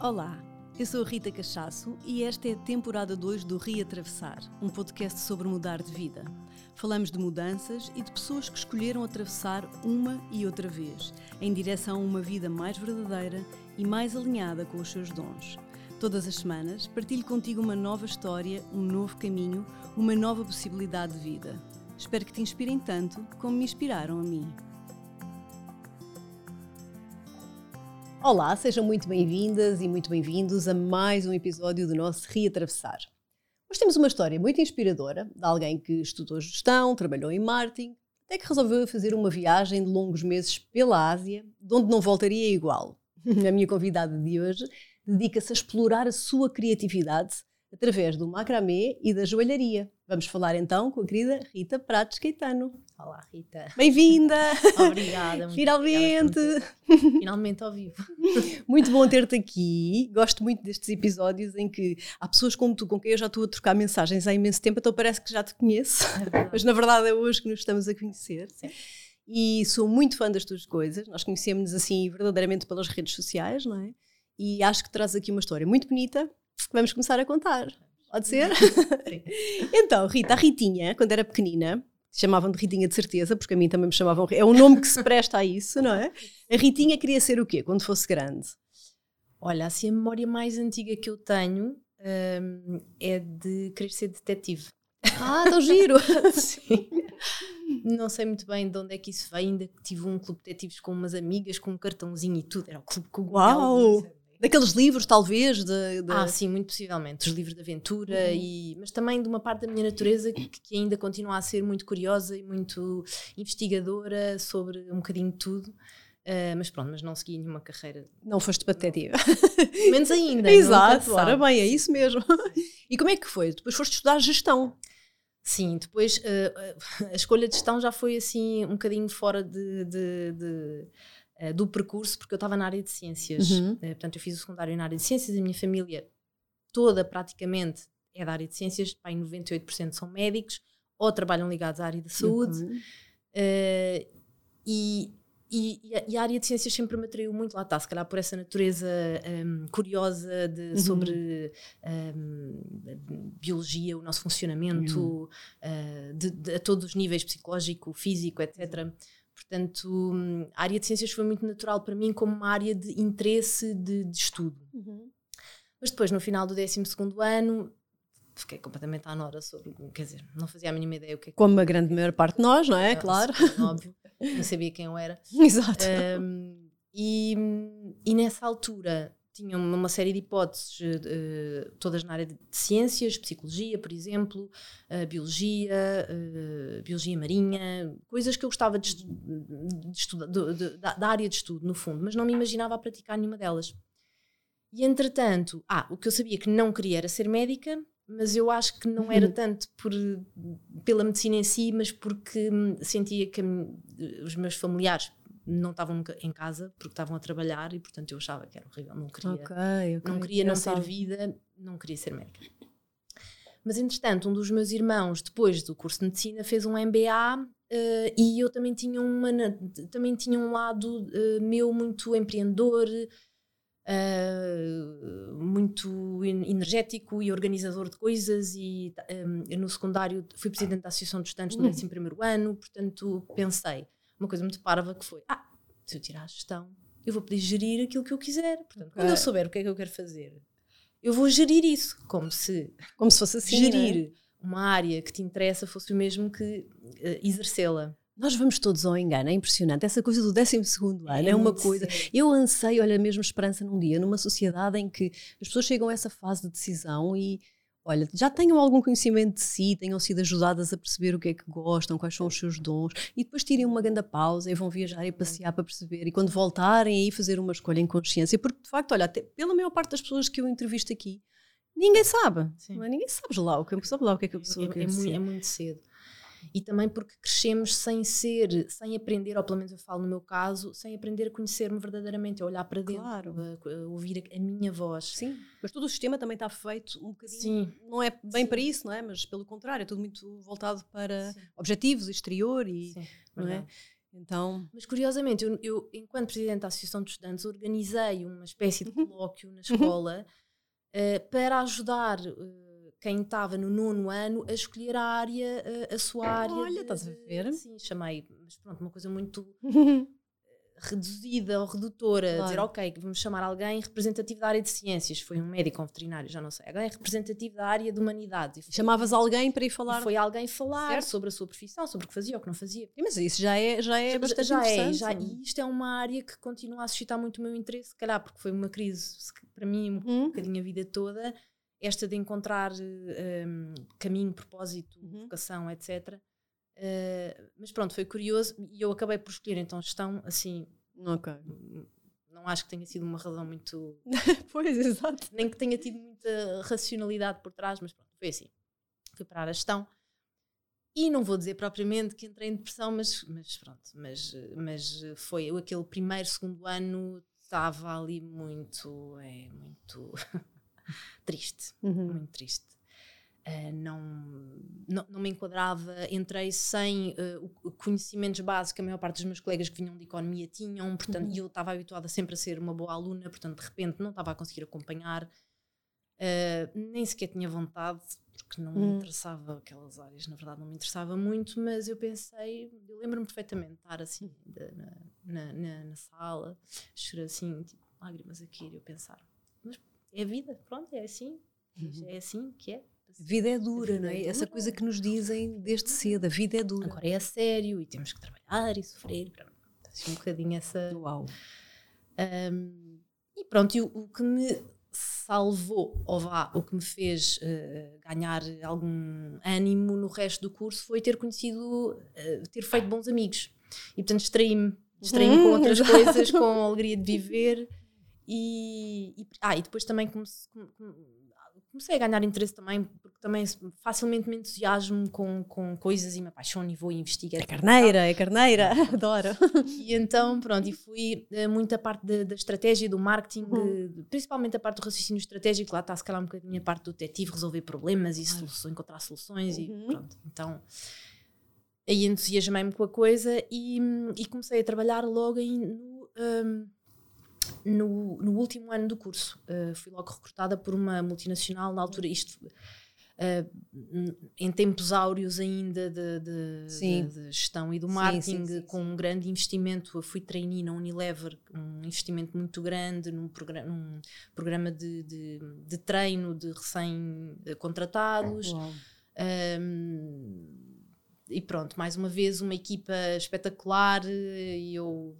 Olá, eu sou a Rita Cachaço e esta é a temporada 2 do Reatravessar, um podcast sobre mudar de vida. Falamos de mudanças e de pessoas que escolheram atravessar uma e outra vez, em direção a uma vida mais verdadeira e mais alinhada com os seus dons. Todas as semanas partilho contigo uma nova história, um novo caminho, uma nova possibilidade de vida. Espero que te inspirem tanto como me inspiraram a mim. Olá, sejam muito bem-vindas e muito bem-vindos a mais um episódio do nosso Reatravessar. Hoje temos uma história muito inspiradora de alguém que estudou gestão, trabalhou em marketing, até que resolveu fazer uma viagem de longos meses pela Ásia, de onde não voltaria igual. A minha convidada de hoje dedica-se a explorar a sua criatividade através do macramê e da joalharia. Vamos falar então com a querida Rita Prates Caetano. Olá, Rita. Bem-vinda! Obrigada. Muito Finalmente! Obrigada Finalmente ao vivo. Muito bom ter-te aqui. Gosto muito destes episódios em que há pessoas como tu, com quem eu já estou a trocar mensagens há imenso tempo, então parece que já te conheço. É Mas na verdade é hoje que nos estamos a conhecer. Sim. E sou muito fã das tuas coisas. Nós conhecemos-nos assim verdadeiramente pelas redes sociais, não é? E acho que traz aqui uma história muito bonita vamos começar a contar. Pode ser? Sim. então, Rita, a Ritinha, quando era pequenina, chamavam de Ritinha de certeza, porque a mim também me chamavam. É um nome que se presta a isso, não é? A Ritinha queria ser o quê quando fosse grande? Olha, assim, a memória mais antiga que eu tenho hum, é de querer ser detetive. Ah, tão giro! Sim. Não sei muito bem de onde é que isso veio, ainda que tive um clube de detetives com umas amigas, com um cartãozinho e tudo. Era o clube com Uau! Daqueles livros, talvez? De, de... Ah, sim, muito possivelmente. Os livros de aventura, e, mas também de uma parte da minha natureza que, que ainda continua a ser muito curiosa e muito investigadora sobre um bocadinho de tudo. Ah, mas pronto, mas não segui nenhuma carreira. Não foste. Pelo menos ainda. Exato, ora bem, é isso mesmo. E como é que foi? Depois foste estudar gestão. Sim, depois ah, a escolha de gestão já foi assim um bocadinho fora de, de- de, ah, do percurso, porque eu estava na área de ciências. Uhum. Ah, portanto, eu fiz o secundário na área de ciências, a minha família toda praticamente é da área de ciências, em 98% são médicos ou trabalham ligados à área da saúde. Ok. Eh, e, e- e a, área de ciências sempre me atraiu muito lá está, se calhar por essa natureza hum, curiosa de, Uhum. sobre hum, biologia, o nosso funcionamento, eh, de, de- a todos os níveis, psicológico, físico, etc. Portanto, hum, a área de ciências foi muito natural para mim como uma área de interesse de, de estudo. Uhum. Mas depois, no final do 12 ano, fiquei completamente à nora sobre, quer dizer, não fazia a mínima ideia o que é que Como a grande maior parte de nós, não é? ah, Claro. óbvio, não sabia quem eu era. Exato. Um, e, e nessa altura tinha uma, série de hipóteses, eh, todas na área de ciências, psicologia, por exemplo, eh, biologia, eh, biologia marinha, coisas que eu gostava de, de estudar, de- de- da, da área de estudo, no fundo, mas não me imaginava a praticar nenhuma delas. E entretanto, ah, o que eu sabia que não queria era ser médica, mas eu acho que não era tanto por, pela medicina em si, mas porque hum, sentia que hum, os meus familiares não estavam em casa porque estavam a trabalhar e portanto eu achava que era horrível, não queria, ok, ok. não queria não ter Engraçado. vida, não queria ser médica. Mas entretanto, um dos meus irmãos, depois do curso de medicina, fez um MBA eh, e eu também tinha, uma, também tinha um lado eh, meu muito empreendedor, eh, muito en- energético e organizador de coisas e eu no secundário fui presidente da Associação de Estudantes no Uhum. 11º ano, portanto pensei uma coisa muito parva que foi, ah, se eu tirar a gestão, eu vou poder gerir aquilo que eu quiser. Portanto, quando eu souber o que é que eu quero fazer, eu vou gerir isso, como se Como se fosse assim. é? gerir uma área que te interessa fosse o mesmo que eh, exercê-la. Nós vamos todos ao engano, é impressionante. Essa coisa do 12 ano é, uma muito coisa. sério. Eu anseio, olha, mesmo esperança num dia, numa sociedade em que as pessoas chegam a essa fase de decisão e, olha, já tenham algum conhecimento de si, tenham sido ajudadas a perceber o que é que gostam, quais são os seus dons, e depois tirem uma grande pausa e vão viajar e passear para perceber. E quando voltarem aí fazer uma escolha em consciência, porque de facto, olha, até pela maior parte das pessoas que eu entrevisto aqui, ninguém sabe. Sim. Não é? Ninguém sabe lá o que, sabe lá o que é que a pessoa é, quer é mui- ser. é muito cedo. E também porque crescemos sem ser, sem aprender, ou pelo menos eu falo no meu caso, sem aprender a conhecer-me verdadeiramente, a olhar para dentro, Claro. a, a ouvir a, a minha voz. Sim, mas todo o sistema também está feito um bocadinho. Sim. Não é bem Sim. para isso, não é? Mas pelo contrário, é tudo muito voltado para Sim. objetivos exterior e. Sim, não é? Então, Mas curiosamente, eu, eu, enquanto presidente da Associação de Estudantes, organizei uma espécie de colóquio na escola eh, para ajudar eh, quem estava no nono ano a escolher a área, eh, a sua área. Olha, de- estás a ver? Sim, chamei, mas pronto, uma coisa muito reduzida ou redutora, Claro. dizer, ok, vamos chamar alguém representativo da área de ciências, foi um médico ou um veterinário, já não sei, alguém representativo da área de humanidades. Foi- chamavas alguém para ir falar. foi alguém falar Certo. sobre a sua profissão, sobre o que fazia ou o que não fazia. Mas isso já é, já é Já- bastante já é, interessante. já, e isto é uma área que continua a suscitar muito o meu interesse, se calhar porque foi uma crise, se- para mim, um Uhum. bocadinho a vida toda, esta de encontrar um, caminho, propósito, Uhum. vocação, etc. Eh, mas pronto, foi curioso e eu acabei por escolher então gestão, assim, Ok. não acho que tenha sido uma razão muito. Pois, exato. nem que tenha tido muita racionalidade por trás, mas pronto, foi assim. Fui para a gestão. E não vou dizer propriamente que entrei em depressão, mas, mas pronto, mas, mas foi aquele primeiro, segundo ano, estava ali muito, é, muito triste, Uhum. muito triste. Uh, não, não, não me enquadrava, entrei sem uh, conhecimentos básicos que a maior parte dos meus colegas que vinham de economia tinham, portanto, Uhum. e eu estava habituada sempre a ser uma boa aluna, portanto, de repente não estava a conseguir acompanhar, Uh, nem sequer tinha vontade, porque não me Hum. interessava aquelas áreas, na verdade não me interessava muito, mas eu pensei, eu lembro-me perfeitamente de estar assim de- na, na, na, sala, chorar assim, tipo, lágrimas aqui, eu pensar, mas é a vida, pronto, é assim, Uhum. é assim que é. A vida é dura, vida não é? é Essa coisa que nos dizem desde cedo, a vida é dura. Agora é a sério e temos que trabalhar e sofrer, assim, um bocadinho essa... Uau. Um, e pronto, e o, o que me salvou, ou vá, o que me fez uh, ganhar algum ânimo no resto do curso foi ter conhecido, uh, ter feito bons amigos. E portanto distraí-me, distraí-me com Hum, outras exato. coisas, com a alegria de viver. E, e- ah, e depois também comece- come- come- comecei a ganhar interesse também, porque também facilmente me entusiasmo com, com coisas e me apaixono e vou investigar. É carneira, é carneira, adoro. E então, pronto, e fui eh, muito a parte da, da estratégia, do marketing, Uhum. principalmente a parte do raciocínio estratégico, lá está se calhar um bocadinho a parte do detetive, resolver problemas e soluções, encontrar soluções Uhum. e pronto. Então, aí entusiasmei-me com a coisa e, e comecei a trabalhar logo em, no, hum, no, no último ano do curso. Uh, fui logo recrutada por uma multinacional, na altura isto... uh, em tempos áureos ainda de, de- Sim. de- gestão e do Sim, marketing, sim, sim, com um grande investimento. Eu fui trainee na Unilever, um investimento muito grande num, progra num programa de, de, treino de recém-contratados. Um, e pronto, mais uma vez uma equipa espetacular eh, e eu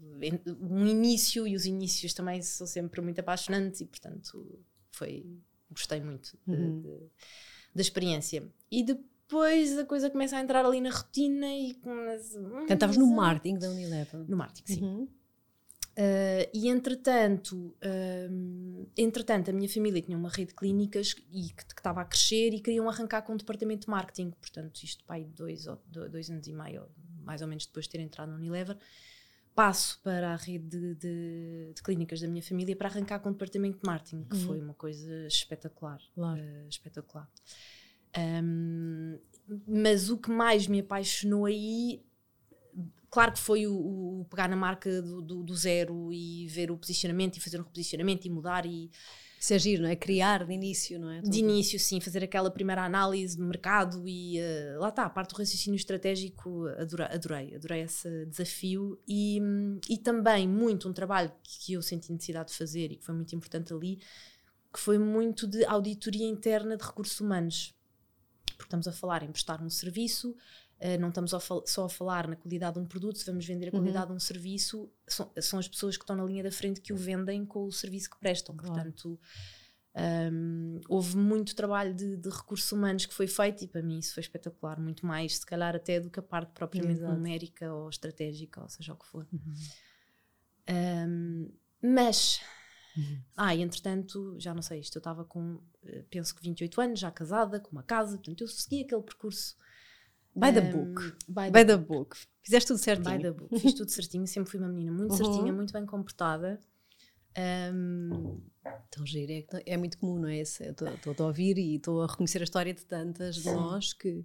um início e os inícios também são sempre muito apaixonantes e portanto foi gostei muito de- Uhum. de- da experiência e depois a coisa começa a entrar ali na rotina e começa Portanto, estavas no marketing da Unilever. no marketing sim Uhum. Uh, e entretanto, um, entretanto, a minha família tinha uma rede de clínicas e que estava a crescer e queriam arrancar com um departamento de marketing. Portanto, isto pai dois, dois anos e meio, mais ou menos depois de ter entrado no Unilever, passo para a rede de, de- de clínicas da minha família para arrancar com o departamento de marketing, que Uhum. foi uma coisa espetacular. Claro. uh, espetacular. Um, mas o que mais me apaixonou aí claro que foi o, o pegar na marca do, do- do zero e ver o posicionamento e fazer um reposicionamento e mudar e Isso é giro, não é? Criar de início, não é? de início sim, fazer aquela primeira análise do mercado e eh, lá está, a parte do raciocínio estratégico adorei, adorei, adorei esse desafio e, e também muito um trabalho que eu senti necessidade de fazer e que foi muito importante ali, que foi muito de auditoria interna de recursos humanos porque estamos a falar em prestar um serviço, eh, não estamos só a falar na qualidade de um produto, se vamos vender a Uhum. qualidade de um serviço, são, são as pessoas que estão na linha da frente que o vendem com o serviço que prestam. Claro. Portanto, hum, houve muito trabalho de, de recursos humanos que foi feito e para mim isso foi espetacular, muito mais, se calhar até do que a parte propriamente Exato. numérica ou estratégica, ou seja o que for. Uhum. Hum, mas, ah, entretanto, já não sei, isto eu estava com, eh, penso que 28 anos, já casada, com uma casa, portanto eu segui aquele percurso. By the book. By, By the, the book. Fizeste tudo certinho. by the book. Fiz tudo certinho, sempre fui uma menina muito Uhum. certinha, muito bem comportada. Hum, Então, giro, é, é muito comum, não é? Estou a ouvir e estou a reconhecer a história de tantas de nós que,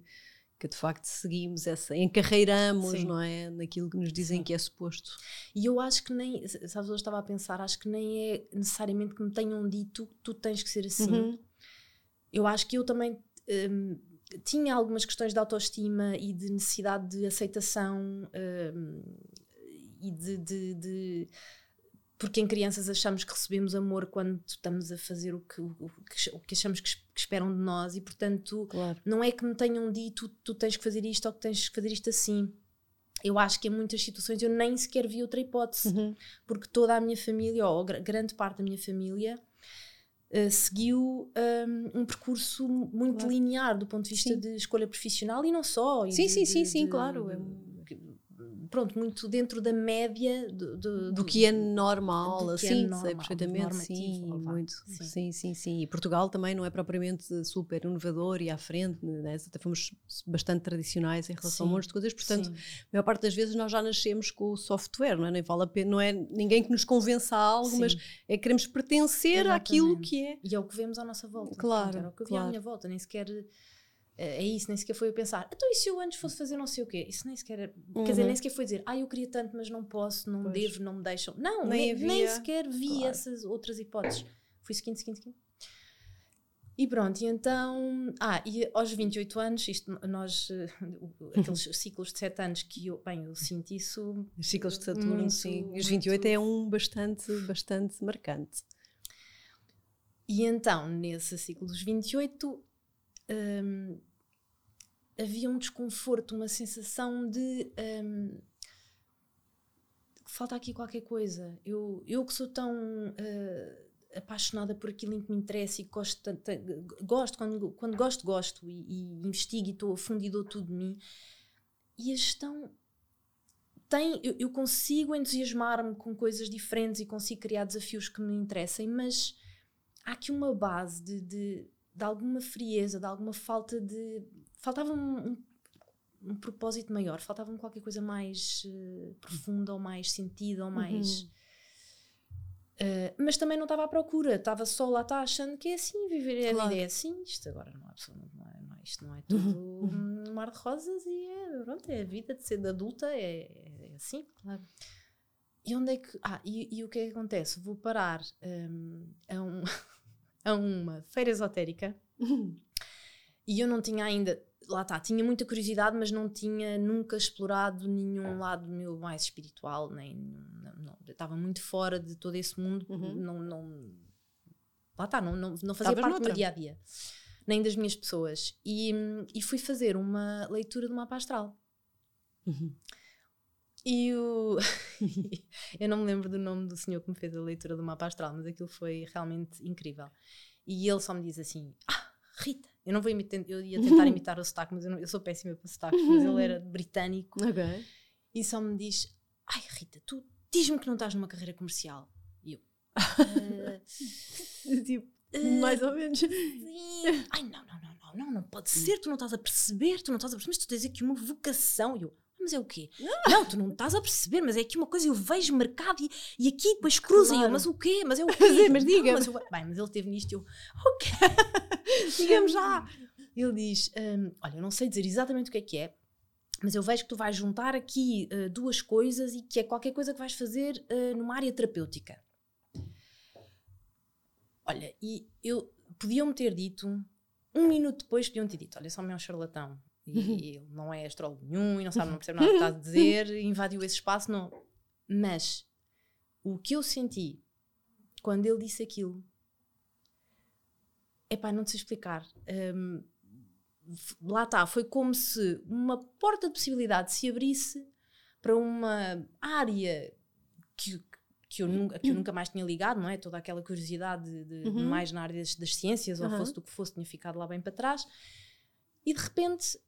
que de facto seguimos essa, encarreiramos, Sim. não é? Naquilo que nos dizem Sim. que é suposto. E eu acho que nem, sabes, eu estava a pensar, acho que nem é necessariamente que me tenham dito que tu tens que ser assim. Uhum. Eu acho que eu também hum, tinha algumas questões de autoestima e de necessidade de aceitação hum, e de, de- de- Porque em crianças achamos que recebemos amor quando estamos a fazer o que, o, que, o que achamos que, que esperam de nós e, portanto, Claro. não é que me tenham dito tu tens que fazer isto ou que tens que fazer isto assim. Eu acho que em muitas situações eu nem sequer vi outra hipótese Uhum. porque toda a minha família, ou gra- grande parte da minha família, eh, seguiu um, um percurso muito Claro. linear do ponto de vista Sim. de escolha profissional e não só. Sim, de- sim, sim, de- sim, de- claro, Pronto, muito dentro da média do, do- Do que é normal, do que é assim, sei normal, perfeitamente, sim, muito, sim. sim, sim, sim. E Portugal também não é propriamente super inovador e à frente, né? até fomos bastante tradicionais em relação a um Sim, monte de coisas, portanto, Sim. a maior parte das vezes nós já nascemos com o software, não é? Nem vale a pena, não é ninguém que nos convença a algo, mas Sim. é que queremos pertencer àquilo Exatamente. que é. E é o que vemos à nossa volta. Claro, Pronto, Era o que eu vi à claro. minha volta, nem sequer. É é isso, nem sequer foi a pensar. Então, e se eu antes fosse fazer não sei o quê? Isso nem sequer. era- Quer dizer, Uhum. nem sequer foi dizer, ah, eu queria tanto, mas não posso, não Pois. devo, não me deixam. Não, Nem nem, nem havia, sequer vi claro. essas outras hipóteses. Fui seguindo, seguindo, seguindo. E pronto, e então. Ah, e aos 28 anos, isto nós. eh, aqueles ciclos de 7 anos que eu. Bem, eu sinto isso. Os ciclos de Saturno, Muito, sim. E os muito- 28 é um bastante, bastante marcante. E então, nesse ciclo dos 28, hum, havia um desconforto, uma sensação de. hum, falta aqui qualquer coisa. Eu, eu que sou tão eh, apaixonada por aquilo em que me interessa e gosto, gosto quando, quando gosto, gosto e, e investigo e estou a fundo dou tudo de mim. E a gestão tem, eu, eu consigo entusiasmar-me com coisas diferentes e consigo criar desafios que me interessem, mas há aqui uma base de, de, de alguma frieza, de alguma falta de. Faltava um, um, um propósito maior, faltava-me qualquer coisa mais eh, profunda ou mais sentida ou mais. Eh, mas também não estava à procura, estava só lá, está achando que é assim, viver a Claro. vida é assim, isto agora não é, absolutamente- não é, não é- isto não é tudo um mar de rosas e é, pronto, é a vida de ser de adulta, é, é assim. Claro. E onde é que. Ah, e, e o que é que acontece? Vou parar hum, a, um- a uma feira esotérica e eu não tinha ainda. Lá está, tinha muita curiosidade, mas não tinha nunca explorado nenhum lado meu mais espiritual, nem. Não, não, estava muito fora de todo esse mundo, Uhum. não, não. Lá está, não, não, não fazia Estavas parte do noutra. meu dia a dia, nem das minhas pessoas. E, e fui fazer uma leitura de mapa astral. Uhum. E o. eu não me lembro do nome do senhor que me fez a leitura do mapa astral, mas aquilo foi realmente incrível. E ele só me diz assim: Ah, Rita, eu não vou imitar, eu ia tentar imitar o sotaque, mas eu, não- eu sou péssima para sotaques, mas ele era britânico Ok. e só me diz: Ai, Rita, tu diz-me que não estás numa carreira comercial. E eu. "Ah, tipo, ah, mais ou menos. Sim. Ai, não, não, não, não, não, não pode ser, tu não estás a perceber, tu não estás a perceber, mas tu tens aqui uma vocação. E eu, mas é o quê? Não, tu não estás a perceber, mas é aqui uma coisa, eu vejo mercado e, e aqui depois cruza eu, Claro. mas o quê? Mas é o quê? Mas é, mas Não, diga-me. eu- Bem, mas ele teve nisto e eu, ok, Digamos já. ele diz: hum, Olha, eu não sei dizer exatamente o que é que é, mas eu vejo que tu vais juntar aqui uh, duas coisas e que é qualquer coisa que vais fazer uh, numa área terapêutica. Olha, e eu podiam-me ter dito, um minuto depois, podiam ter dito: Olha, é um charlatão e ele não é astrólogo nenhum e não sabe, não percebe nada que está a dizer, invadiu esse espaço, não. Mas o que eu senti quando ele disse aquilo, epá, não te sei explicar. F- lá está, foi como se uma porta de possibilidade se abrisse para uma área que, que, eu, nunca, que eu nunca mais tinha ligado, não é? Toda aquela curiosidade de, de- Uhum. mais na área das, das ciências, ou Aham. fosse do que fosse, tinha ficado lá bem para trás. E de repente,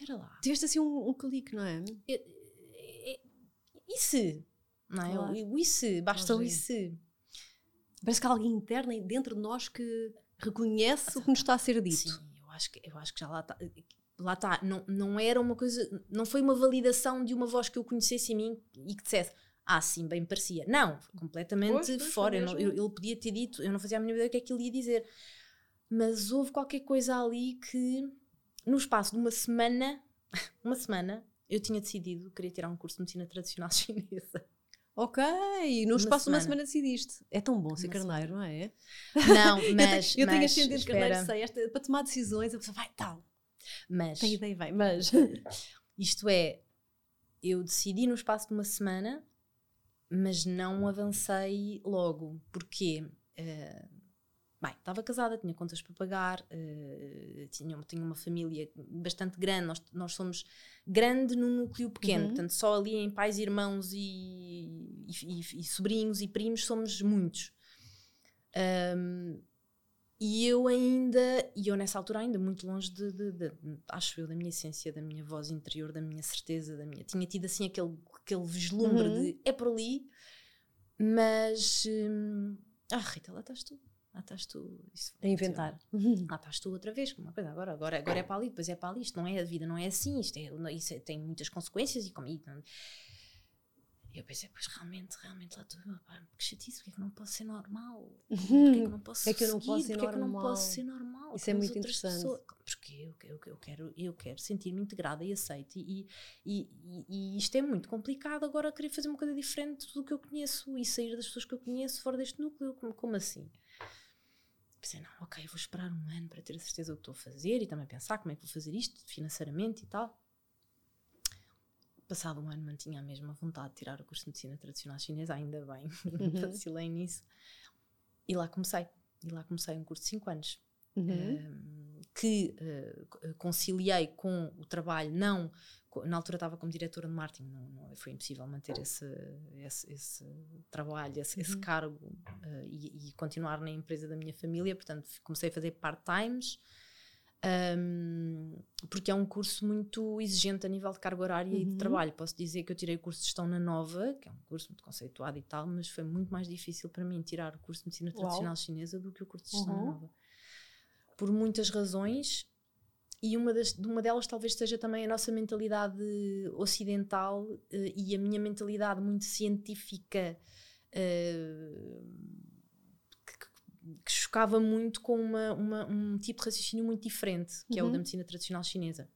espera lá, Tiveste assim um, um clique, não é? e, e- e se? Não é? Claro. O, o e se? Basta o e se? Parece que há alguém interno dentro de nós que reconhece o que nos está a ser dito. Sim, eu acho que, eu acho que já lá está. Lá está, não, não era uma coisa, não foi uma validação de uma voz que eu conhecesse em mim e que dissesse, ah, sim, bem parecia. Não, completamente Pois, pois, fora. Eu não- eu- ele podia ter dito, eu não fazia a mínima ideia do que é que ele ia dizer. Mas houve qualquer coisa ali que no espaço de uma semana, uma semana, eu tinha decidido que queria tirar um curso de medicina tradicional chinesa. Ok, no espaço de uma semana decidiste. É tão bom ser carneiro, não é? Não, mas. eu tenho, eu tenho ascendente carneiro, sei, esta, para tomar decisões, a pessoa vai tal. Mas. Tem ideia, vai, mas. Isto é, eu decidi no espaço de uma semana, mas não avancei logo. Porquê? Uh, bem, estava casada, tinha contas para pagar, uh, tinha, tinha uma família bastante grande, nós, nós somos grande num núcleo pequeno, uhum. portanto, só ali em pais, irmãos e, e, e, e sobrinhos e primos somos muitos. Um, e eu ainda, e eu nessa altura ainda muito longe de, de, de, acho eu, da minha essência, da minha voz interior, da minha certeza, da minha. Tinha tido assim aquele, aquele vislumbre uhum. de é por ali, mas. Hum, ah, Rita, lá estás tu lá estás tu. Isso, a inventar. Lá estás tu outra vez, uma coisa, agora, agora, agora é para ali, depois é para ali, isto não é, a vida não é assim, isto, é, isso é, tem muitas consequências e comigo. E eu pensei, pois realmente, realmente lá estou, que chatice, porque é que não posso ser normal? Porque é que não posso é que eu não posso ser porque normal? é que não posso ser normal? Isso é muito interessante. Pessoas? Porque eu, eu, eu, quero, eu quero sentir-me integrada e aceita e, e, e, e, isto é muito complicado agora querer fazer uma coisa diferente do que eu conheço e sair das pessoas que eu conheço fora deste núcleo, como, como assim? Pensei, não, ok, vou esperar um ano para ter a certeza do que estou a fazer e também pensar como é que vou fazer isto financeiramente e tal. Passado um ano mantinha a mesma vontade de tirar o curso de medicina tradicional chinesa, ainda bem, uhum. vacilei nisso. E lá comecei. E lá comecei um curso de 5 anos. Uhum. Um, que uh, conciliei com o trabalho não na altura estava como diretora de marketing, não, não foi impossível manter esse, esse, esse trabalho, esse, uhum. esse cargo uh, e, e, continuar na empresa da minha família, portanto comecei a fazer part-times, um, porque é um curso muito exigente a nível de carga horária uhum. e de uhum. trabalho. Posso dizer que eu tirei o curso de gestão na Nova, que é um curso muito conceituado e tal, mas foi muito mais difícil para mim tirar o curso de medicina tradicional Uau. chinesa do que o curso de gestão uhum. na Nova. Por muitas razões, e uma, das, uma delas talvez seja também a nossa mentalidade ocidental uh, e a minha mentalidade muito científica uh, que, que, chocava muito com uma, uma, um tipo de raciocínio muito diferente, que uhum. é o da uhum. medicina tradicional chinesa.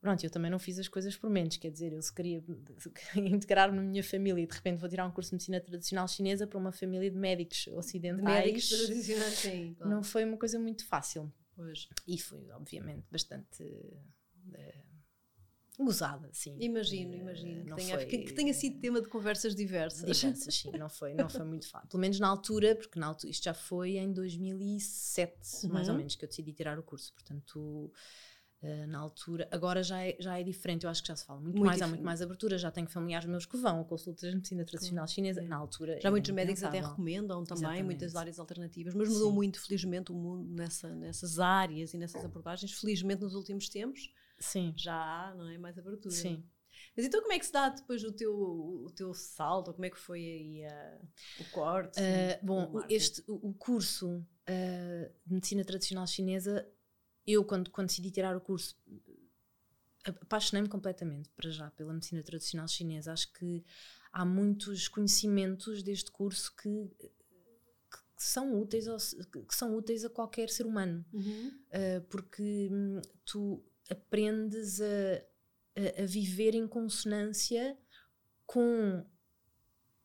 Pronto, eu também não fiz as coisas por menos, quer dizer, eu se queria, integrar-me na minha família e de repente vou tirar um curso de medicina tradicional chinesa para uma família de médicos ocidentais. De médicos tradicionais, sim. Claro. Não foi uma coisa muito fácil. Pois. E foi, obviamente, bastante uh, gozada, sim. Imagino, uh, imagino. Que tenha, foi, que, que, tenha sido tema de conversas diversas. Diversas, sim. Não foi, não foi muito fácil. Pelo menos na altura, porque na altura, isto já foi em 2007, uhum. mais ou menos, que eu decidi tirar o curso. Portanto uh, na altura. Agora já é, já é diferente, eu acho que já se fala muito, muito mais, diferente. há muito mais abertura. Já tenho familiares meus que vão a consultas de medicina tradicional chinesa. Na altura. Já muitos médicos até recomendam também Exatamente. muitas áreas alternativas, mas mudou Sim. muito, felizmente, o mundo nessa, nessas áreas e nessas abordagens. Felizmente, nos últimos tempos. Sim. Já há, não é? Mais abertura. Sim. Mas então como é que se dá depois o teu, o teu salto? Como é que foi aí uh, o corte? Uh, bom, o, este, o curso uh, de medicina tradicional chinesa eu, quando, quando decidi tirar o curso, apaixonei-me completamente, para já, pela medicina tradicional chinesa. Acho que há muitos conhecimentos deste curso que, que são úteis que são úteis a qualquer ser humano uhum. uh, porque hum, tu aprendes a, a, a, viver em consonância com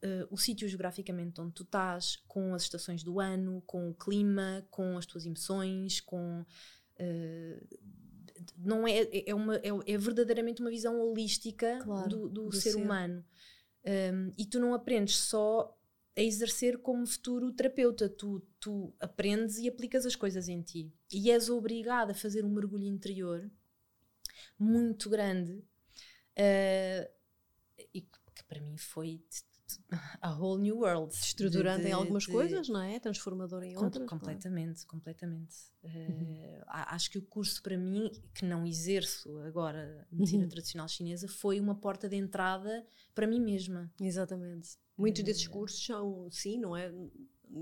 uh, o sítio geograficamente onde tu estás, com as estações do ano, com o clima, com as tuas emoções, com não é, é, é, uma, é, é, verdadeiramente uma visão holística claro, do, do, do, ser, ser. humano. Um, e tu não aprendes só a exercer como futuro terapeuta, tu, tu aprendes e aplicas as coisas em ti. E és obrigada a fazer um mergulho interior muito grande. Uh, e que para mim foi a whole new world. Estruturante de, de, em algumas de, coisas, não é? Transformador em outras. Completamente, claro. completamente. Uhum. Uh, acho que o curso para mim, que não exerço agora medicina uhum. tradicional chinesa, foi uma porta de entrada para mim mesma. Exatamente. Muitos uh, desses cursos são, sim, não é?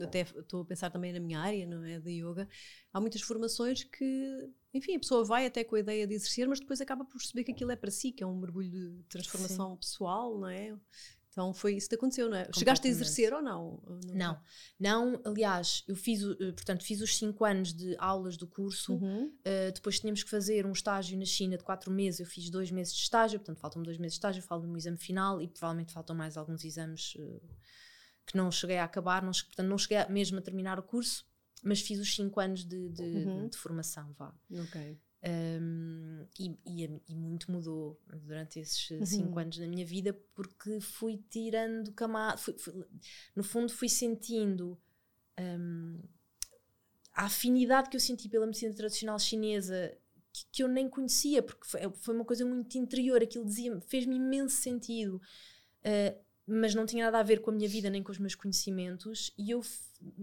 Até estou a pensar também na minha área, não é? De yoga. Há muitas formações que, enfim, a pessoa vai até com a ideia de exercer, mas depois acaba por perceber que aquilo é para si, que é um mergulho de transformação sim. pessoal, não é? Então foi isso que aconteceu, não é? Chegaste a exercer ou não? Não, não. Aliás, eu fiz, eh, portanto, fiz os cinco anos de aulas do curso. Uhum. Uh, depois tínhamos que fazer um estágio na China de quatro meses. Eu fiz dois meses de estágio, portanto, faltam dois meses de estágio. Falo no exame final e provavelmente faltam mais alguns exames uh, que não cheguei a acabar. Não, portanto, não cheguei mesmo a terminar o curso, mas fiz os cinco anos de, de, uhum. de, de formação, vá. Ok. Um, e, e, e, muito mudou durante esses uhum. cinco anos na minha vida porque fui tirando camada, no fundo fui sentindo um, a afinidade que eu senti pela medicina tradicional chinesa que, que eu nem conhecia porque foi, foi, uma coisa muito interior, aquilo dizia fez-me imenso sentido uh, mas não tinha nada a ver com a minha vida nem com os meus conhecimentos e eu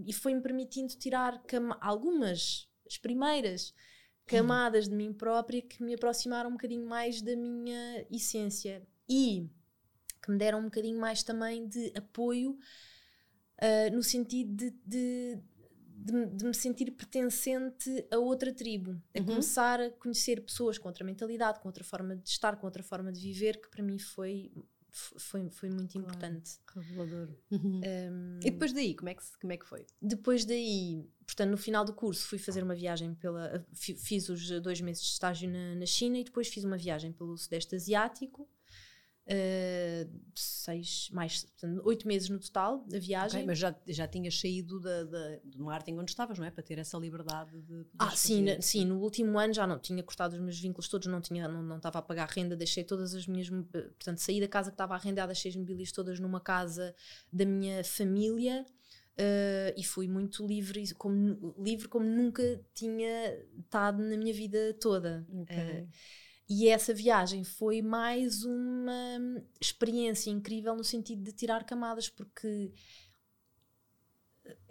e foi-me permitindo tirar algumas as primeiras camadas de mim própria que me aproximaram um bocadinho mais da minha essência e que me deram um bocadinho mais também de apoio uh, no sentido de, de, de, de, me sentir pertencente a outra tribo, a uhum. começar a conhecer pessoas com outra mentalidade, com outra forma de estar, com outra forma de viver, que para mim foi foi, foi muito claro, importante. Revelador. Um, e depois daí, como é, que, como é que foi? Depois daí, portanto, no final do curso fui fazer uma viagem pela. Fiz os dois meses de estágio na, na China e depois fiz uma viagem pelo Sudeste Asiático Uh, seis, mais, portanto, oito meses no total da viagem. Okay, mas já, já tinhas saído da, da, do marketing onde estavas, não é? Para ter essa liberdade de. Ah, sim, na, sim, no último ano já não tinha cortado os meus vínculos todos, não, tinha, não, não estava a pagar renda, deixei todas as minhas. Portanto, saí da casa que estava arrendada, as mobílias todas numa casa da minha família. Uh, e fui muito livre como, livre como nunca tinha estado na minha vida toda. Okay. Uh, e essa viagem foi mais uma experiência incrível no sentido de tirar camadas, porque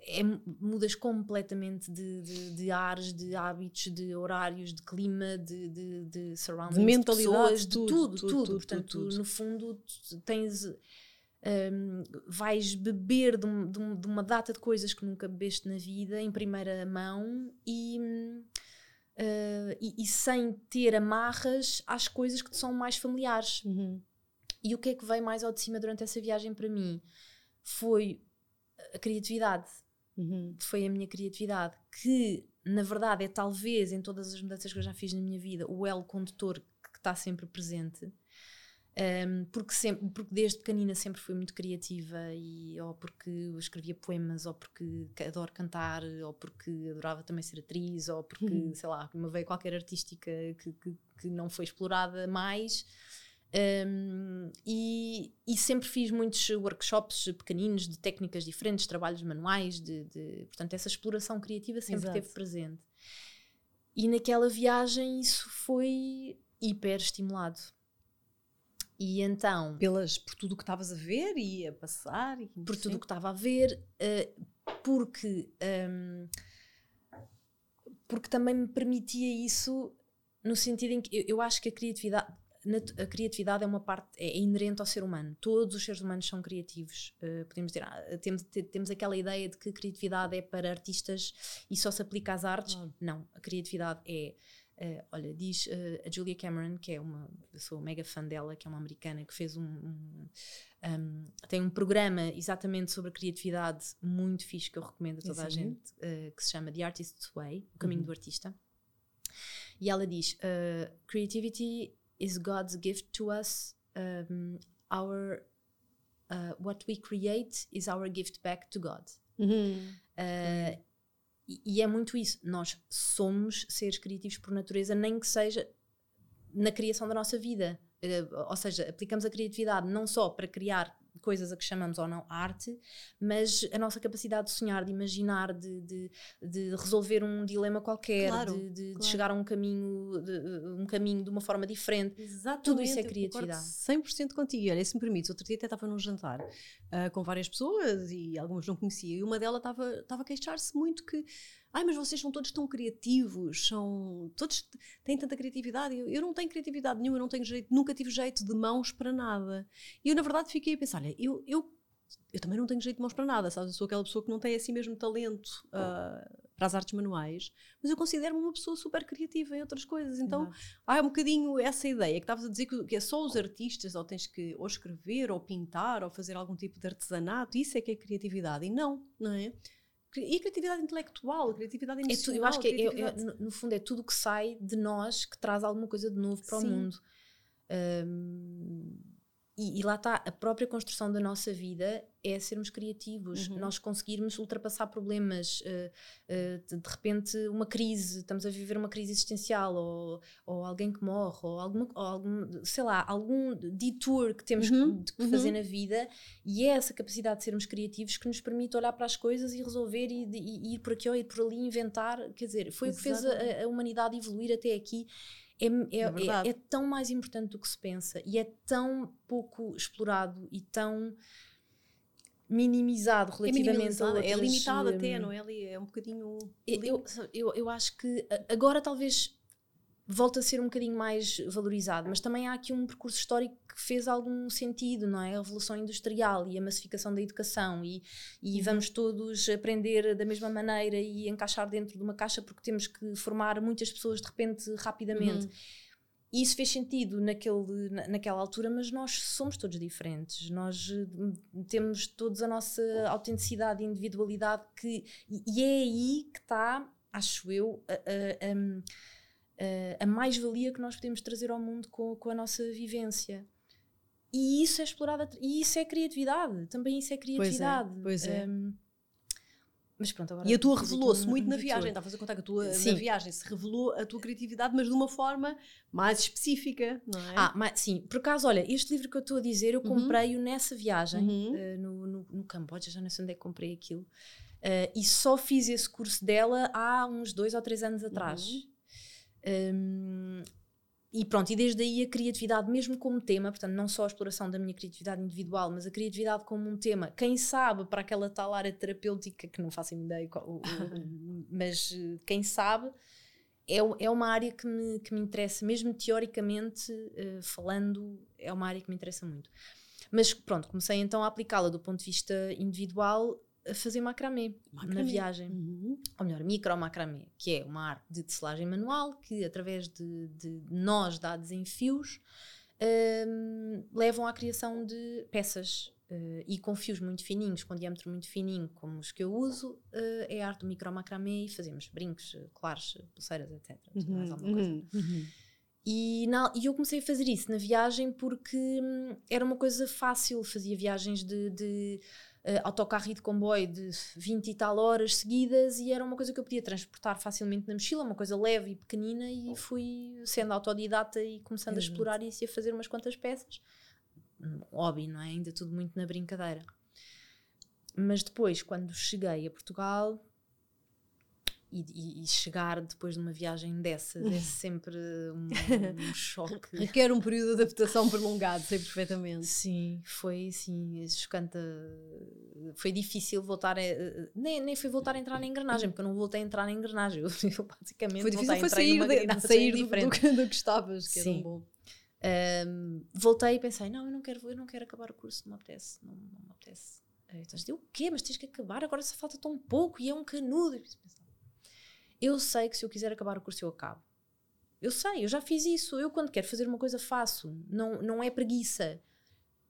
é, mudas completamente de, de, de, ares, de hábitos, de horários, de clima, de, de, de surroundings, de mentalidade, de, tudo, tudo, tudo, tudo. Portanto, tudo, no fundo, tens. Um, vais beber de, um, de, de, uma data de coisas que nunca bebeste na vida em primeira mão e uh, e, e, sem ter amarras às coisas que te são mais familiares. Uhum. E o que é que veio mais ao de cima durante essa viagem para mim? Foi a criatividade. Uhum. Foi a minha criatividade, que na verdade é talvez em todas as mudanças que eu já fiz na minha vida o elo condutor que está sempre presente. Um, porque, sempre, porque desde pequenina sempre fui muito criativa, e, ou porque escrevia poemas, ou porque adoro cantar, ou porque adorava também ser atriz, ou porque, uhum. sei lá, uma veia qualquer artística que, que, que, não foi explorada mais. Um, e, e, sempre fiz muitos workshops pequeninos de técnicas diferentes, trabalhos manuais, de, de portanto, essa exploração criativa sempre Exato. esteve presente. E naquela viagem isso foi hiper estimulado e então. Pelas, por tudo o que estavas a ver e a passar? E, por tudo o que estava a ver, uh, porque. Um, porque também me permitia isso no sentido em que eu, eu acho que a criatividade. A criatividade é uma parte, é, é inerente ao ser humano. Todos os seres humanos são criativos. Uh, podemos dizer, ah, temos, temos aquela ideia de que a criatividade é para artistas e só se aplica às artes. Não, a criatividade é Uh, olha, diz uh, a Julia Cameron, que é uma, sou mega fã dela, que é uma americana, que fez um, um, um tem um programa exatamente sobre a criatividade muito fixe que eu recomendo a toda a gente, uh, que se chama The Artist's Way, o caminho uhum. do artista. E ela diz: Creativity is God's gift to us. Um, our what we create is our gift back to God. Uhum. E, é muito isso. Nós somos seres criativos por natureza, nem que seja na criação da nossa vida. Uh, ou seja, aplicamos a criatividade não só para criar coisas a que chamamos ou não arte, mas a nossa capacidade de sonhar, de imaginar, de, de, de resolver um dilema qualquer, claro, de, de, claro. chegar a um caminho, de, um caminho de uma forma diferente. Exatamente, Tudo isso é criatividade. 100% contigo. Olha, se me permites, outro dia até estava num jantar uh, com várias pessoas e algumas não conhecia, e uma delas estava, estava a queixar-se muito que ai, mas vocês são todos tão criativos, são todos têm tanta criatividade. Eu, eu não tenho criatividade nenhuma, eu não tenho jeito, nunca tive jeito de mãos para nada. E eu, na verdade, fiquei a pensar: olha, eu, eu eu também não tenho jeito de mãos para nada, sabes? Eu sou aquela pessoa que não tem assim mesmo talento uh, para as artes manuais, mas eu considero-me uma pessoa super criativa em outras coisas. Então Exato. há um bocadinho essa ideia que estavas a dizer que, que, é só os artistas, ou tens que ou escrever, ou pintar, ou fazer algum tipo de artesanato, isso é que é criatividade. E não, não é? E criatividade intelectual, criatividade emocional. É tu, eu acho que é, é, no, no, fundo é tudo que sai de nós que traz alguma coisa de novo para Sim. o mundo. Um, e, e, lá está, a própria construção da nossa vida é sermos criativos, uhum. nós conseguirmos ultrapassar problemas, uh, uh, de, de, repente uma crise, estamos a viver uma crise existencial, ou, ou alguém que morre, ou algum, ou algum, sei lá, algum detour que temos uhum. que, que fazer uhum. na vida, e é essa capacidade de sermos criativos que nos permite olhar para as coisas e resolver e, e, e ir por aqui ou ir por ali, inventar, quer dizer, foi o que fez a, a humanidade evoluir até aqui é, é, é, é, tão mais importante do que se pensa e é tão pouco explorado e tão minimizado relativamente é a outras, é limitado até, não é? É um bocadinho eu, eu, eu acho que agora talvez volta a ser um bocadinho mais valorizado, mas também há aqui um percurso histórico que fez algum sentido, não é? A Revolução Industrial e a massificação da educação e, e uhum. vamos todos aprender da mesma maneira e encaixar dentro de uma caixa porque temos que formar muitas pessoas de repente rapidamente. Uhum. E isso fez sentido naquele, naquela altura, mas nós somos todos diferentes. Nós hum, temos todos a nossa autenticidade e individualidade que, e é aí que está, acho eu, a, a, a a mais-valia que nós podemos trazer ao mundo com, com a nossa vivência. E isso é explorado, e isso é criatividade, também isso é criatividade. Pois é. Pois é. Um, mas pronto, agora e a tua revelou-se muito na viagem, estavas a contar que a tua sim. na viagem se revelou a tua criatividade, mas de uma forma mais específica, não é? Ah, mas, sim, por acaso, olha, este livro que eu estou a dizer, eu uhum. comprei-o nessa viagem uhum. uh, no, no, no Camboja, já não sei onde é que comprei aquilo, uh, e só fiz esse curso dela há uns dois ou três anos atrás. Uhum. Um, e pronto, e desde aí a criatividade, mesmo como tema, portanto, não só a exploração da minha criatividade individual, mas a criatividade como um tema, quem sabe para aquela tal área terapêutica, que não faço ideia, mas eh, quem sabe, é, é uma área que me, que me interessa, mesmo teoricamente uh, falando, é uma área que me interessa muito. Mas pronto, comecei então a aplicá-la do ponto de vista individual a fazer macramê, macramê. na viagem. Uhum. Ou melhor, micro macramê, que é uma arte de tecelagem manual que, através de, de nós dados em fios, um, levam à criação de peças. Uh, e com fios muito fininhos, com diâmetro muito fininho, como os que eu uso, uh, é a arte do micro macramê e fazemos brincos, colares, pulseiras, etc. Uhum, mais alguma coisa. Uhum, uhum. E, na, e eu comecei a fazer isso na viagem porque hum, era uma coisa fácil, fazia viagens de, de autocarro e de comboio de 20 e tal horas seguidas e era uma coisa que eu podia transportar facilmente na mochila, uma coisa leve e pequenina e fui sendo autodidata e começando a explorar isso e a fazer umas quantas peças. Um hobby, não é? Ainda tudo muito na brincadeira. Mas depois, quando cheguei a Portugal, e, e, chegar depois de uma viagem dessas é sempre um, um choque. Requer um período de adaptação prolongado, sei perfeitamente. Sim, foi assim, chocante. Foi difícil voltar a, nem, nem foi voltar a entrar na engrenagem, porque eu não voltei a entrar na engrenagem. Eu, basicamente foi difícil foi sair, de, de sair do, do, do, que estavas, que Sim. era um bom. Um, voltei e pensei, não, eu não quero, eu não quero acabar o curso, não me apetece, não, não me apetece. Então, o quê? Mas tens que acabar, agora só falta tão pouco e é um canudo. E pensei, eu sei que se eu quiser acabar o curso, eu acabo. Eu sei, eu já fiz isso. Eu, quando quero fazer uma coisa, faço. Não, não é preguiça.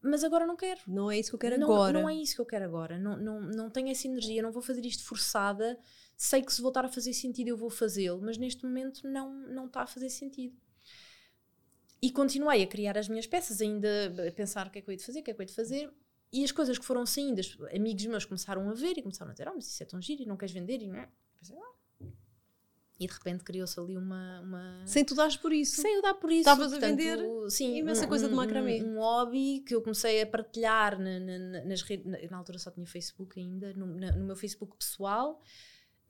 Mas agora não quero. Não é isso que eu quero não, agora. Não é isso que eu quero agora. Não, não, não tenho essa energia. Não vou fazer isto forçada. Sei que se voltar a fazer sentido, eu vou fazê-lo. Mas neste momento não, não está a fazer sentido. E continuei a criar as minhas peças, ainda a pensar o que é que eu ia fazer, o que é que eu ia fazer. E as coisas que foram saindo, amigos meus começaram a ver e começaram a dizer: Oh, mas isso é tão giro e não queres vender? E não é? Pensei, ah, e de repente criou-se ali uma, uma. Sem tu dares por isso. Sem eu dar por isso. Estavas a vender sim, imensa um, coisa de macramê. Um, um, hobby que eu comecei a partilhar na, na, nas redes. Na, na, altura só tinha Facebook ainda, no, na, no meu Facebook pessoal.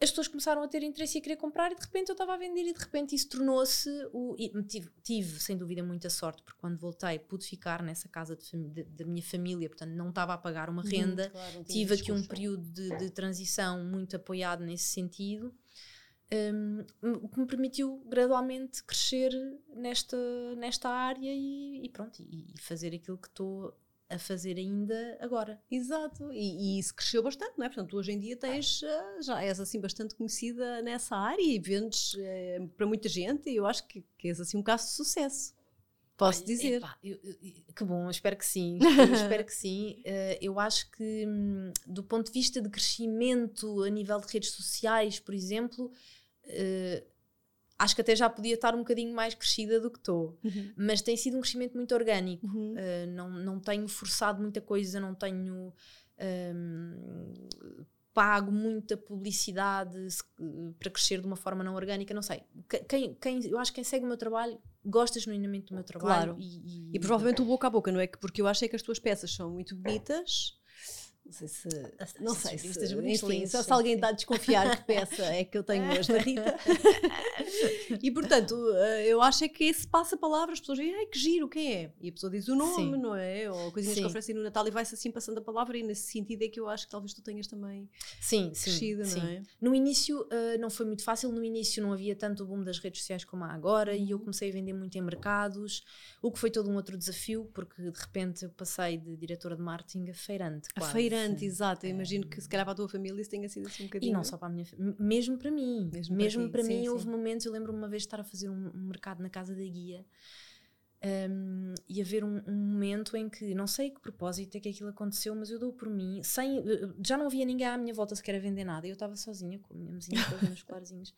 As pessoas começaram a ter interesse e a querer comprar, e de repente eu estava a vender, e de repente isso tornou-se. O, tive, tive, sem dúvida, muita sorte, porque quando voltei pude ficar nessa casa da minha família, portanto não estava a pagar uma uhum, renda. Hum, claro, tive aqui um período de, de transição muito apoiado nesse sentido um, o que me permitiu gradualmente crescer nesta, nesta área e, e pronto, e, e, fazer aquilo que estou a fazer ainda agora. Exato, e, e, isso cresceu bastante, não é? Portanto, hoje em dia tens, eh, já és assim bastante conhecida nessa área e vendes é, para muita gente e eu acho que, que és assim um caso de sucesso. Posso dizer. Epá, eu, eu, que bom, espero que sim. espero que sim. Uh, eu acho que, hum, do ponto de vista de crescimento a nível de redes sociais, por exemplo, uh, acho que até já podia estar um bocadinho mais crescida do que estou. Uhum. Mas tem sido um crescimento muito orgânico. Uhum. Uh, não, não tenho forçado muita coisa, não tenho. Um, pago muita publicidade para crescer de uma forma não orgânica, não sei. Quem, quem, eu acho que quem segue o meu trabalho gosta genuinamente do meu trabalho. Claro. E, e, e provavelmente o boca a boca, não é? Porque eu achei que as tuas peças são muito bonitas não sei se. Não sei se. Enfim, só se alguém está a desconfiar que peça é que eu tenho hoje da Rita. e portanto, eh, eu acho é que esse passa-palavra, as pessoas dizem, ai que giro, quem é? E a pessoa diz o nome, Sim. não é? Ou coisinhas sim. que oferecem no Natal e vai-se assim passando a palavra, e nesse sentido é que eu acho que talvez tu tenhas também sim, crescido, sim, não é? No início uh, não foi muito fácil, no início não havia tanto o boom das redes sociais como há agora, e eu uhum. comecei a vender muito em mercados, o que foi todo um outro desafio, porque de repente eu passei de diretora de marketing a feirante. Quase. A exato imagino que se calhar para a tua família isso tenha sido assim um bocadinho. E não só para a minha mesmo para mim. Mesmo, mesmo para, para mim, sim, houve sim. momentos, eu lembro-me uma vez de estar a fazer um, um mercado na casa da guia um, e haver um, um, momento em que não sei que propósito é que aquilo aconteceu, mas eu dou por mim, sem, já não havia ninguém à minha volta sequer a vender nada, eu estava sozinha com a minha mesinha com os meus colarzinhos.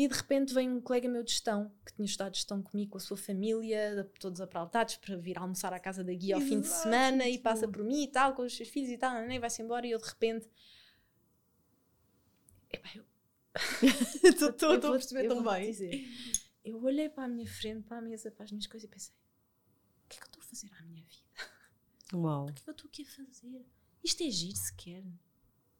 E de repente vem um colega meu de gestão, que tinha estudado gestão comigo, com a sua família, todos apraltados, para vir almoçar à casa da guia ao Exato, fim de semana e passa por mim e tal, com os seus filhos e tal, nem vai-se embora. E eu de repente. Epá, eu. Estou a perceber tão bem. Dizer, eu olhei para a minha frente, para a mesa, para as minhas coisas e pensei: o que é que eu estou a fazer à minha vida? Uau. O que é que eu estou aqui a fazer? Isto é giro sequer.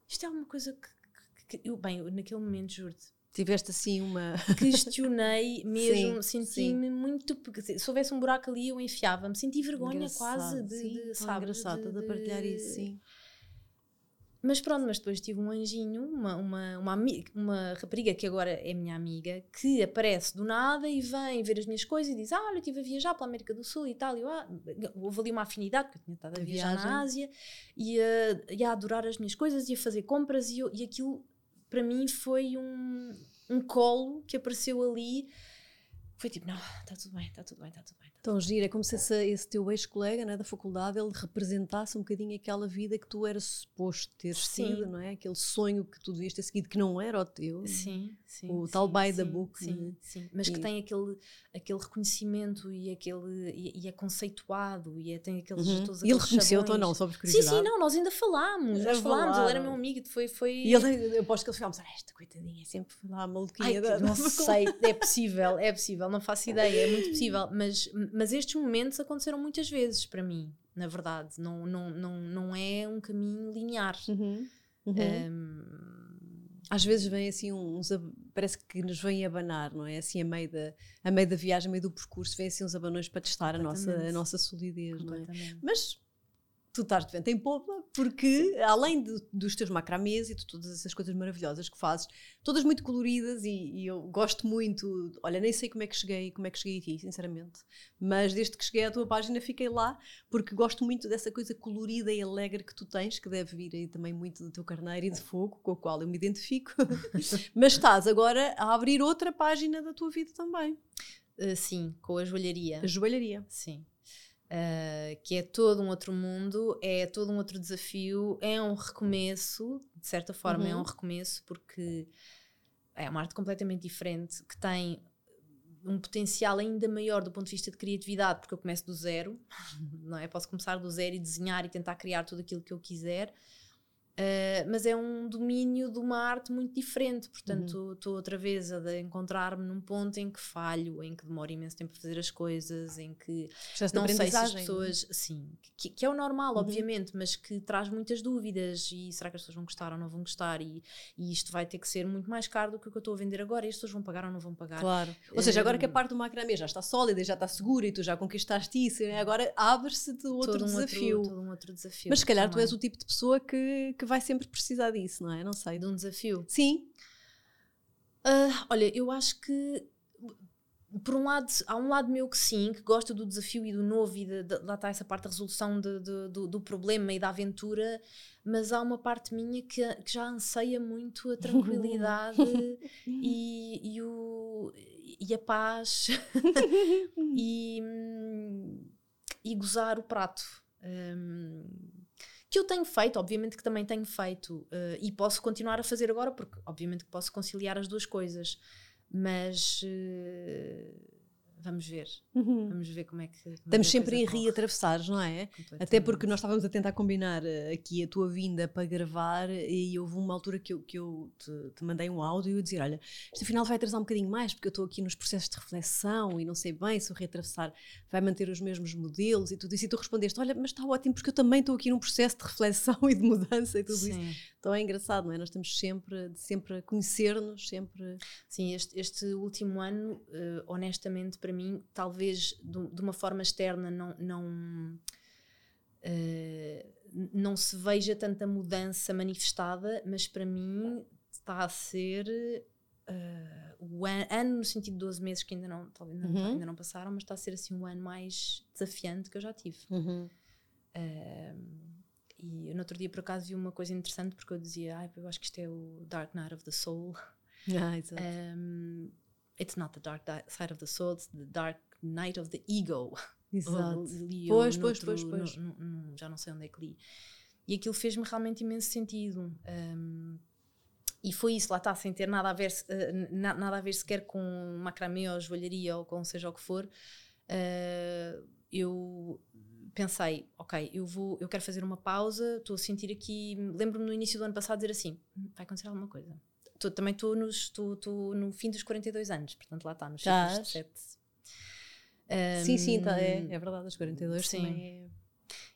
Isto é alguma coisa que. que, que eu, bem, eu, naquele momento, juro-te Tiveste assim uma. Questionei mesmo, senti-me muito. Se houvesse um buraco ali, eu enfiava-me. Senti vergonha engraçado, quase de. Sim, de sabe, engraçado, de, de, partilhar isso, sim. Mas pronto, mas depois tive um anjinho, uma, uma, uma, uma, rapariga que agora é minha amiga, que aparece do nada e vem ver as minhas coisas e diz: Ah, olha, eu estive a viajar pela América do Sul e tal. E eu, ah, houve ali uma afinidade, porque eu tinha estado a, a viajar viagem. na Ásia e a, e a adorar as minhas coisas e a fazer compras e, eu, e aquilo para mim foi um, um colo que apareceu ali. Foi tipo, não, está tudo bem, está tudo bem, está tudo bem. Tão gira, é como se esse, esse teu ex-colega né, da faculdade ele representasse um bocadinho aquela vida que tu eras suposto ter sido, não é? Aquele sonho que tu devias ter seguido que não era o teu. Sim, sim. O sim, tal by the book. Sim, né? sim. Mas e... que tem aquele, aquele reconhecimento e, aquele, e, e é conceituado e é, tem aqueles. Uhum. Todos e ele reconheceu-te ou não, só por curiosidade? Sim, sim, não, nós ainda falámos. Nós falámos, ele era meu amigo. Foi, foi... E ele, eu aposto que eles ficámos, ah, esta coitadinha é sempre lá maluquinha Ai, da. Não sei, é possível, é possível, não faço ideia, é muito possível. Mas, mas estes momentos aconteceram muitas vezes para mim, na verdade. Não, não, não, não é um caminho linear. Uhum. Uhum. Um, às vezes vem assim uns parece que nos vem abanar, não é? Assim a meio da a meio da viagem, a meio do percurso, vem assim uns abanões para testar a nossa a nossa solidez, não é? Mas tu estás de vento em popa, porque além de, dos teus macramês e de todas essas coisas maravilhosas que fazes, todas muito coloridas e, e, eu gosto muito, olha, nem sei como é que cheguei, como é que cheguei a ti, sinceramente, mas desde que cheguei à tua página fiquei lá, porque gosto muito dessa coisa colorida e alegre que tu tens, que deve vir aí também muito do teu carneiro e de fogo, com a qual eu me identifico, mas estás agora a abrir outra página da tua vida também. Uh, sim, com a joalharia. A joalharia. Sim uh, que é todo um outro mundo, é todo um outro desafio, é um recomeço, de certa forma uhum. é um uhum. recomeço, porque é uma arte completamente diferente, que tem um potencial ainda maior do ponto de vista de criatividade, porque eu começo do zero, não é? Posso começar do zero e desenhar e tentar criar tudo aquilo que eu quiser. Uh, mas é um domínio de uma arte muito diferente, portanto estou uhum. outra vez a encontrar-me num ponto em que falho, em que demoro imenso tempo a fazer as coisas, em que não sei se as é? pessoas, sim, que, que, é o normal, uhum. obviamente, mas que traz muitas dúvidas e será que as pessoas vão gostar ou não vão gostar e, e isto vai ter que ser muito mais caro do que o que eu estou a vender agora e as pessoas vão pagar ou não vão pagar. Claro. Ou seja, agora que a hum. parte do macramê já está sólida e já está segura e tu já conquistaste isso, né? agora abre-se outro todo um desafio. Outro, todo um outro desafio. Mas se calhar também. tu és o tipo de pessoa que, que vai sempre precisar disso, não é? Não sei. De um desafio? Sim. Uh, olha, eu acho que por um lado, há um lado meu que sim, que gosta do desafio e do novo e de, de, lá está essa parte da resolução de, de, do, do, problema e da aventura, mas há uma parte minha que, que já anseia muito a tranquilidade e, e, o, e a paz e, e gozar o prato. Um, que eu tenho feito, obviamente que também tenho feito uh, e posso continuar a fazer agora, porque obviamente que posso conciliar as duas coisas mas uh, vamos ver. Uhum. Vamos ver como é que. Como Estamos é que sempre em rio atravessares, não é? Até porque nós estávamos a tentar combinar eh, aqui a tua vinda para gravar e houve uma altura que eu, que eu te, te mandei um áudio e eu dizer: Olha, este final vai atrasar um bocadinho mais porque eu estou aqui nos processos de reflexão e não sei bem se o reatravessar vai manter os mesmos modelos e tudo isso. E tu respondeste: Olha, mas está ótimo porque eu também estou aqui num processo de reflexão e de mudança e tudo Sim. isso. Então é engraçado, não é? Nós estamos sempre, sempre a conhecer-nos, sempre. Sim, este, este último ano, uh, honestamente, para mim, talvez de, de, uma forma externa não. não uh, não se veja tanta mudança manifestada, mas para mim está a ser uh, o an ano no sentido de 12 meses que ainda não, talvez uhum. ainda não passaram, mas está a ser assim um ano mais desafiante que eu já tive. Uhum. Uh, e no outro dia, por acaso, vi uma coisa interessante porque eu dizia, ah, eu acho que isto é o Dark Night of the Soul. Ah, exato. Um, it's not the dark side of the soul, it's the dark night of the ego. Exato. pois, pois, pois, pois. No, no, já não sei onde é que li. E aquilo fez-me realmente imenso sentido. Um, e foi isso, lá está, sem ter nada a ver, uh, nada a ver sequer com macramê ou joalharia ou com seja o que for. Uh, eu pensei, ok, eu vou, eu quero fazer uma pausa, estou a sentir aqui, lembro-me no início do ano passado dizer assim, hum, vai acontecer alguma coisa. Tô, também estou no fim dos 42 anos, portanto lá está, nos 7. Um, sim, sim, tá, é, é verdade, os 42 sim. também é...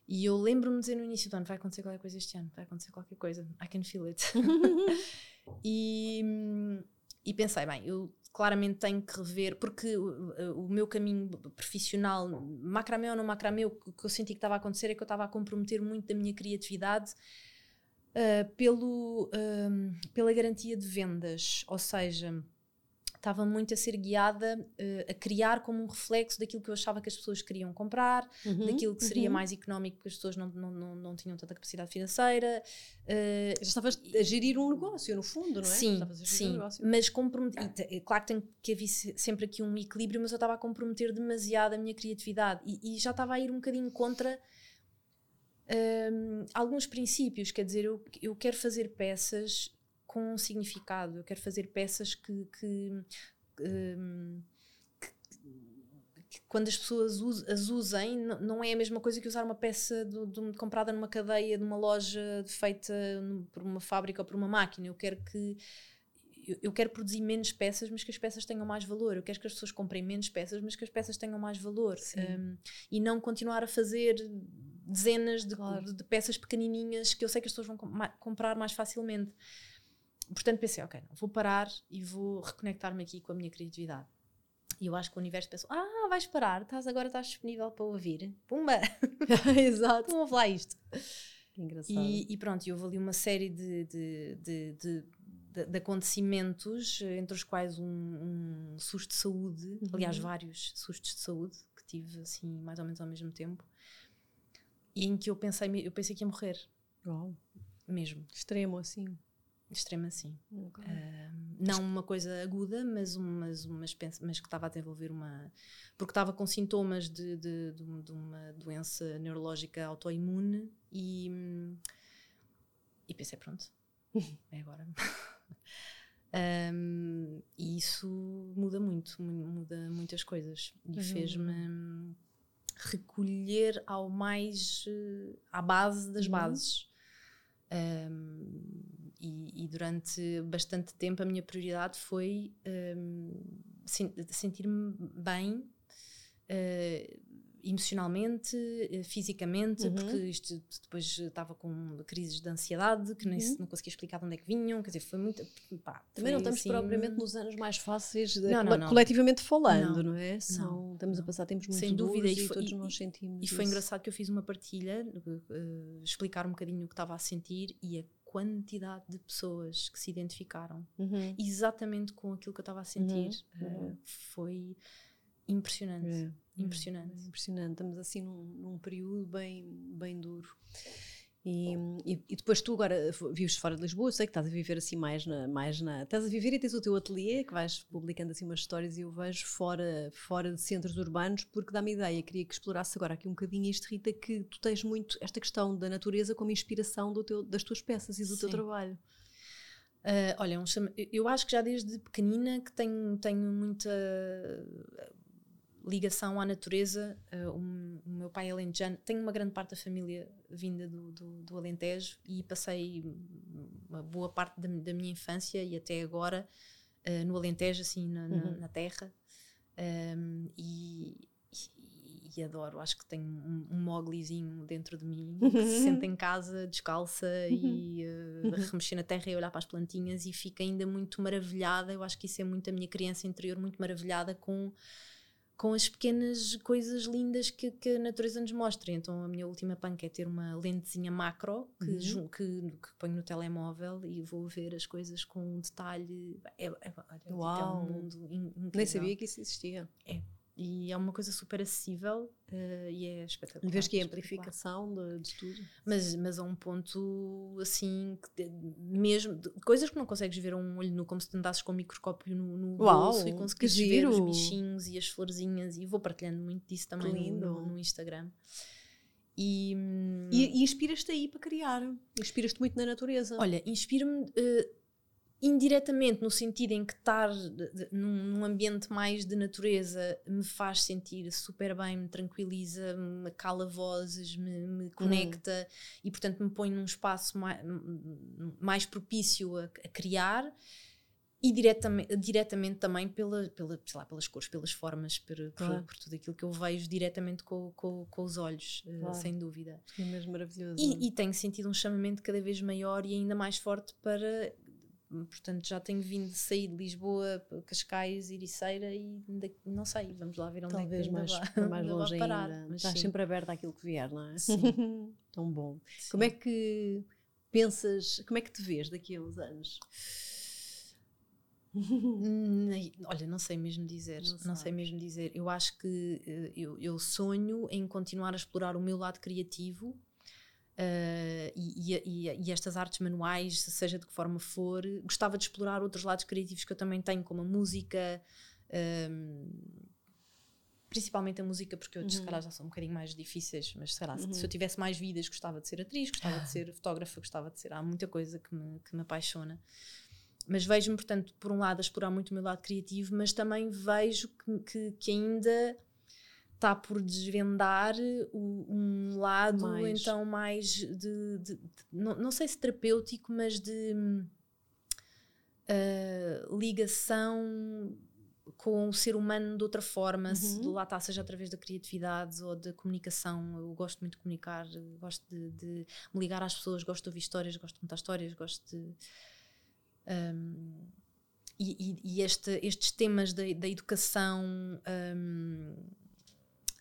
E eu lembro-me de dizer no início do ano, vai acontecer qualquer coisa este ano, vai acontecer qualquer coisa, I can feel it. e, e pensei, bem, eu claramente tenho que rever, porque o, o meu caminho profissional, macramé ou não macramé, o que eu senti que estava a acontecer é que eu estava a comprometer muito da minha criatividade uh, pelo, uh, pela garantia de vendas, ou seja, estava muito a ser guiada uh, a criar como um reflexo daquilo que eu achava que as pessoas queriam comprar, uhum, daquilo que seria uhum. mais económico porque as pessoas não, não, não, não tinham tanta capacidade financeira. Uh, Já estavas a gerir um negócio, no fundo, não é? Sim, sim. Um mas comprometido. É claro que tem que haver sempre aqui um equilíbrio, mas eu estava a comprometer demasiado a minha criatividade e, e já estava a ir um bocadinho contra. Um, alguns princípios, quer dizer, eu, eu quero fazer peças com um significado. Eu quero fazer peças que, que, um, que, que quando as pessoas us, as usem, não é a mesma coisa que usar uma peça de, de, comprada numa cadeia, de uma loja feita por uma fábrica ou por uma máquina. Eu quero que eu, quero produzir menos peças, mas que as peças tenham mais valor. Eu quero que as pessoas comprem menos peças, mas que as peças tenham mais valor. Um, e não continuar a fazer dezenas de, claro. de, peças pequenininhas que eu sei que as pessoas vão com, comprar mais facilmente portanto pensei, ok, não, vou parar e vou reconectar-me aqui com a minha criatividade. E eu acho que o universo pensou: ah, vais parar, estás, agora estás disponível para ouvir. Pumba! Exato. Vamos lá isto. Engraçado. E, e pronto, houve ali uma série de, de, de, de, de acontecimentos, entre os quais um, um susto de saúde, uhum. aliás, vários sustos de saúde que tive assim, mais ou menos ao mesmo tempo, e em que eu pensei, eu pensei que ia morrer. Uau. Mesmo. Extremo assim. Extrema, sim. Okay. Uh, não uma coisa aguda, mas, mas, mas, mas que estava a desenvolver uma. Porque estava com sintomas de, de, de, de uma doença neurológica autoimune e. E pensei, pronto, é agora. um, e isso muda muito, muda muitas coisas. E uhum. fez-me recolher ao mais. Uh, à base das uhum. bases. Um, e, e, durante bastante tempo a minha prioridade foi um, sentir-me bem uh, emocionalmente, uh, fisicamente, uhum. porque isto depois estava com crises de ansiedade que nem uhum. não conseguia explicar de onde é que vinham, quer dizer, foi muito. Pá, Também não estamos assim... propriamente nos anos mais fáceis, de, não, não, não. coletivamente falando, não, é? São, estamos a passar tempos muito Sem dúvida, e, foi, todos e, nós sentimos. E isso. foi engraçado que eu fiz uma partilha, uh, explicar um bocadinho o que estava a sentir e a quantidade de pessoas que se identificaram Uhum. exatamente com aquilo que eu estava a sentir. Uh, foi impressionante. É. Impressionante. É impressionante. Estamos assim num, num período bem, bem duro. E, e, e depois tu agora vives fora de Lisboa, eu sei que estás a viver assim mais na, mais na. Estás a viver e tens o teu ateliê, que vais publicando assim umas histórias e eu vejo fora, fora de centros urbanos, porque dá-me ideia, queria que explorasse agora aqui um bocadinho isto, Rita, que tu tens muito esta questão da natureza como inspiração do teu, das tuas peças e do teu Sim. trabalho. Uh, olha, um chama- eu acho que já desde pequenina que tenho, tenho muita ligação à natureza. Uh, o, o meu pai é alentejano, tenho uma grande parte da família vinda do, do, do Alentejo e passei uma boa parte da, da minha infância e até agora uh, no Alentejo, assim, na, Uhum. na terra. Um, e, e- e adoro, acho que tenho um, um moglizinho dentro de mim que se senta em casa descalça e uh, remexer na terra e olhar para as plantinhas e fica ainda muito maravilhada. Eu acho que isso é muito a minha criança interior, muito maravilhada com, com as pequenas coisas lindas que, que a natureza nos mostra. Então a minha última panca é ter uma lentezinha macro que, Uhum. que, que ponho no telemóvel e vou ver as coisas com um detalhe. É, é, olha, é um mundo in- incrível. Nem sabia que isso existia. E é uma coisa super acessível eh, e é espetacular. Vês que é amplificação de, de tudo. Mas, mas a um ponto assim, que mesmo de- coisas que não consegues ver a um olho nu, como se andasses com o microscópio no, no Uau, bolso e conseguires ver os bichinhos e as florzinhas. E vou partilhando muito disso também no- lindo. no, Instagram. E, hum, E, e inspiras-te aí para criar. Inspiras-te muito na natureza. olha, inspira-me eh, indiretamente no sentido em que estar de- de- num, ambiente mais de natureza me faz sentir super bem, me tranquiliza, me cala vozes, me, me conecta e portanto me põe num espaço mais, mais propício a, a criar e diretamente, diretamente também pela, pela, lá, pelas cores, pelas formas, por, por- Claro. por tudo aquilo que eu vejo diretamente com, com, com os olhos, eh, Claro. sem dúvida. É mesmo maravilhoso. E, e tenho sentido um chamamento cada vez maior e ainda mais forte para. Portanto, já tenho vindo de sair de Lisboa, Cascais, Ericeira e não sei, vamos lá ver onde Talvez é que mais, vai, mais longe parar. ainda. Mas Estás sim, sempre aberta àquilo que vier, não é? Sim. Tão bom. sim. Como é que pensas, como é que te vês daqui a uns anos? Olha, não sei mesmo dizer, Não não, sei mesmo dizer. Eu acho que eh, eu, eu sonho em continuar a explorar o meu lado criativo eh, e, e- e- estas artes manuais, seja de que forma for. Gostava de explorar outros lados criativos que eu também tenho, como a música, ehm, principalmente a música, porque outros se Uhum. calhar já são um bocadinho mais difíceis, mas sei lá, se- Uhum. se eu tivesse mais vidas, gostava de ser atriz, gostava de ser fotógrafa, gostava de ser. Há muita coisa que me, que me apaixona. Mas vejo-me, portanto, por um lado, a explorar muito o meu lado criativo, mas também vejo que, que, que ainda está por desvendar o- um lado, Mais. então, mais de. de- de- não, não sei se terapêutico, mas de ah, ligação com o ser humano de outra forma, se Uhum. lá está, seja através da criatividade ou da comunicação. Eu gosto muito de comunicar, eu gosto de, de me ligar às pessoas, gosto de ouvir histórias, gosto de contar histórias, gosto de. um, e, e- e este- estes temas da, da educação um,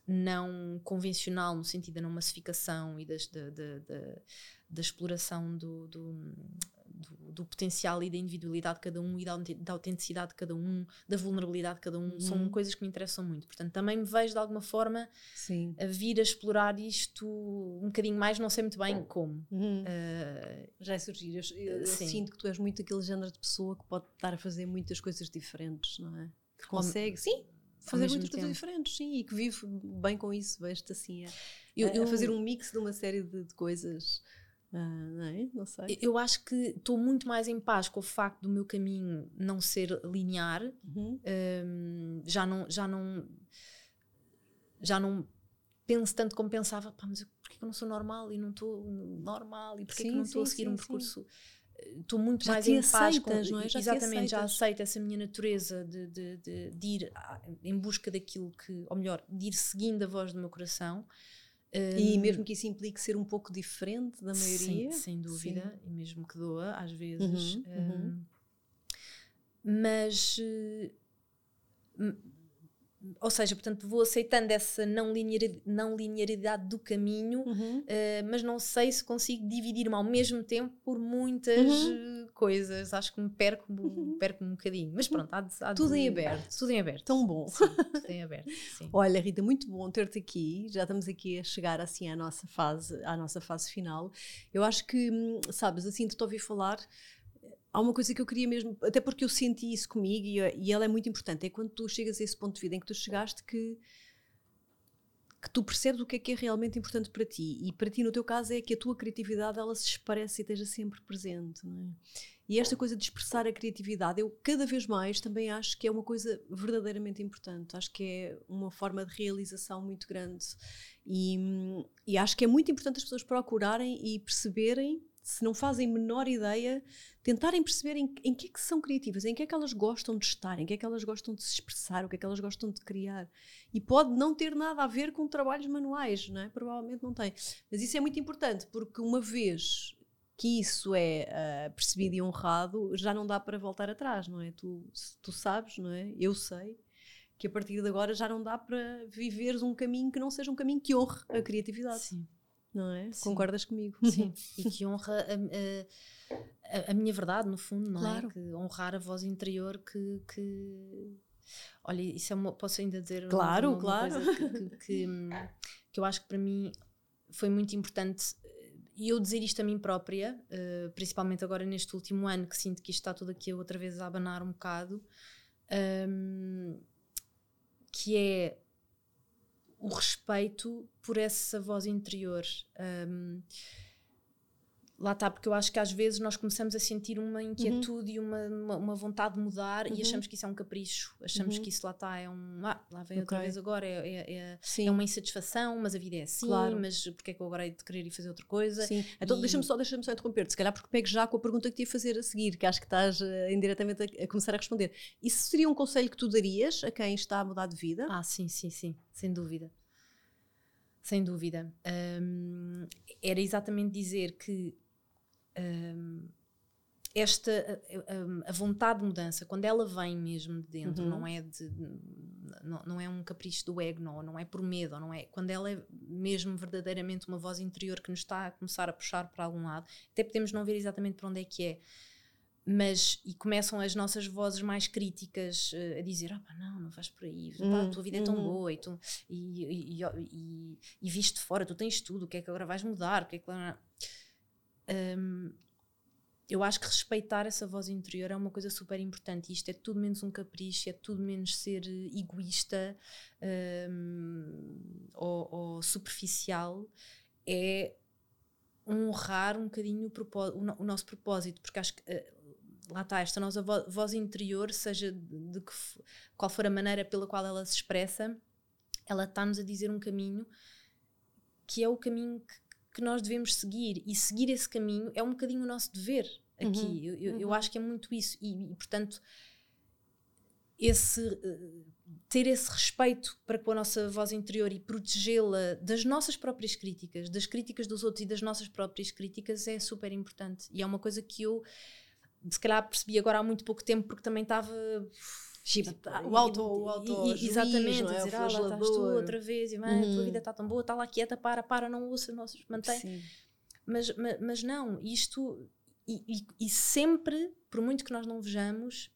não convencional, no sentido da não massificação e das- da, da- da- da exploração do, do, do- do potencial e da individualidade de cada um e da, da autenticidade de cada um, da vulnerabilidade de cada um, Uhum. são coisas que me interessam muito. Portanto, também me vejo de alguma forma Sim. a vir a explorar isto um bocadinho mais, não sei muito bem como. Uhum. Uh, Já é surgir. Eu, eu- eu sinto que tu és muito aquele género de pessoa que pode estar a fazer muitas coisas diferentes, não é? Que consegue, sim, fazer muitas coisas diferentes, sim, e que vive bem com isso, vejo-te assim, a, eu, a- a fazer um mix de uma série de, de coisas, ah, não é? Não sei. eu acho que estou muito mais em paz com o facto do meu caminho não ser linear. Uhum. Um, já não já não já não penso tanto como pensava pá, mas eu, porquê que eu não sou normal e não estou normal e porquê que Sim, não estou a seguir sim, um sim. Estou muito Já mais em paz com aceitas, não é? Já te exatamente já aceito essa minha natureza de, de, de, de ir a- em busca daquilo que ou melhor de ir seguindo a voz do meu coração E Um, mesmo que isso implique ser um pouco diferente da maioria. Sim, sem dúvida, e mesmo que doa às vezes. Uhum, uhum. hum, mas, eh, m- ou seja, portanto, vou aceitando essa não, linearidade, não linearidade do caminho, uhum. uh, mas não sei se consigo dividir-me ao mesmo tempo por muitas uhum. coisas. Acho que me perco, uhum. perco um bocadinho. Mas pronto, há de, há tudo de, em aberto. Tudo em aberto. Tão bom. Sim, tudo em aberto. Sim. Olha, Rita, muito bom ter-te aqui. Já estamos aqui a chegar assim à nossa fase, à nossa fase final. Eu acho que, hum, sabes, assim, te ouvi falar há uma coisa que eu queria mesmo, até porque eu senti isso comigo e, e ela é muito importante, é quando tu chegas a esse ponto de vida em que tu chegaste que que tu percebes o que é que é realmente importante para ti. E para ti no teu caso é que a tua criatividade ela se expressa e esteja sempre presente é? e esta coisa de expressar a criatividade eu cada vez mais também acho que é uma coisa verdadeiramente importante. Acho que é uma forma de realização muito grande. E, e acho que é muito importante as pessoas procurarem e perceberem se não fazem menor ideia, tentarem perceber em, em que é que são criativas, em que é que elas gostam de estar, em que é que elas gostam de se expressar, o que é que elas gostam de criar. E pode não ter nada a ver com trabalhos manuais, não é? Provavelmente não tem. Mas isso é muito importante, porque uma vez que isso é uh, percebido e honrado, já não dá para voltar atrás, não é? Tu, tu sabes, não é? Eu sei que a partir de agora já não dá para viveres um caminho que não seja um caminho que honre a criatividade. Sim não é? Sim. Concordas comigo? Sim, e que honra a, a, a, minha verdade, no fundo, não é? claro. é? Que honrar a voz interior que. que... Olha, isso é uma, posso ainda dizer claro, uma, uma claro. coisa que, que, que, que, eu acho que para mim foi muito importante e eu dizer isto a mim própria, uh, principalmente agora neste último ano, que sinto que isto está tudo aqui outra vez a abanar um bocado, um, que é o respeito por essa voz interior. Um, lá está, porque eu acho que às vezes nós começamos a sentir uma inquietude uhum. e uma, uma, uma, vontade de mudar uhum. e achamos que isso é um capricho, achamos uhum. que isso lá está, é um ah, lá vem okay. outra vez agora, é, é, é, é, uma insatisfação, mas a vida é assim, claro. mas porque é que eu agora hei de querer ir fazer outra coisa? Sim. Então e... deixa-me só, deixa só interromper-te, se calhar porque pego já com a pergunta que te ia fazer a seguir, que acho que estás uh, indiretamente a, a, começar a responder. Isso seria um conselho que tu darias a quem está a mudar de vida? Ah, sim, sim, sim, sem dúvida. Sem dúvida. Um, era exatamente dizer que um, esta a, a, vontade de mudança, quando ela vem mesmo de dentro, uhum. não é de não, não, é um capricho do ego, não, não é por medo, não é quando ela é mesmo verdadeiramente uma voz interior que nos está a começar a puxar para algum lado, até podemos não ver exatamente para onde é que é mas e começam as nossas vozes mais críticas uh, a dizer ah pá, não, não vais por aí pá, a tua vida é tão uhum. boa e, tu, e, e, e, e, viste fora, tu tens tudo o que é que agora vais mudar o que é que um, eu acho que respeitar essa voz interior é uma coisa super importante. Isto é tudo menos um capricho, é tudo menos ser egoísta um, ou, ou superficial. É honrar um bocadinho o, o, nosso propósito, porque acho que uh, lá está, esta nossa voz interior, seja de, que, qual for a maneira pela qual ela se expressa, ela está-nos a dizer um caminho que é o caminho que, que, nós devemos seguir. E seguir esse caminho é um bocadinho o nosso dever aqui. Uhum, eu, eu, uhum. eu, acho que é muito isso. E, e portanto, esse, uh, ter esse respeito para com a nossa voz interior e protegê-la das nossas próprias críticas, das críticas dos outros e das nossas próprias críticas é super importante. E é uma coisa que eu se calhar percebi agora há muito pouco tempo porque também estava o auto, o auto e, exatamente, é? dizer, ah, lá estás tu outra vez e uhum. a tua uhum. vida está tão boa, está lá quieta, para, para, não ouça, não mantém. Mas, mas, mas, não, isto e, e, e, sempre, por muito que nós não vejamos,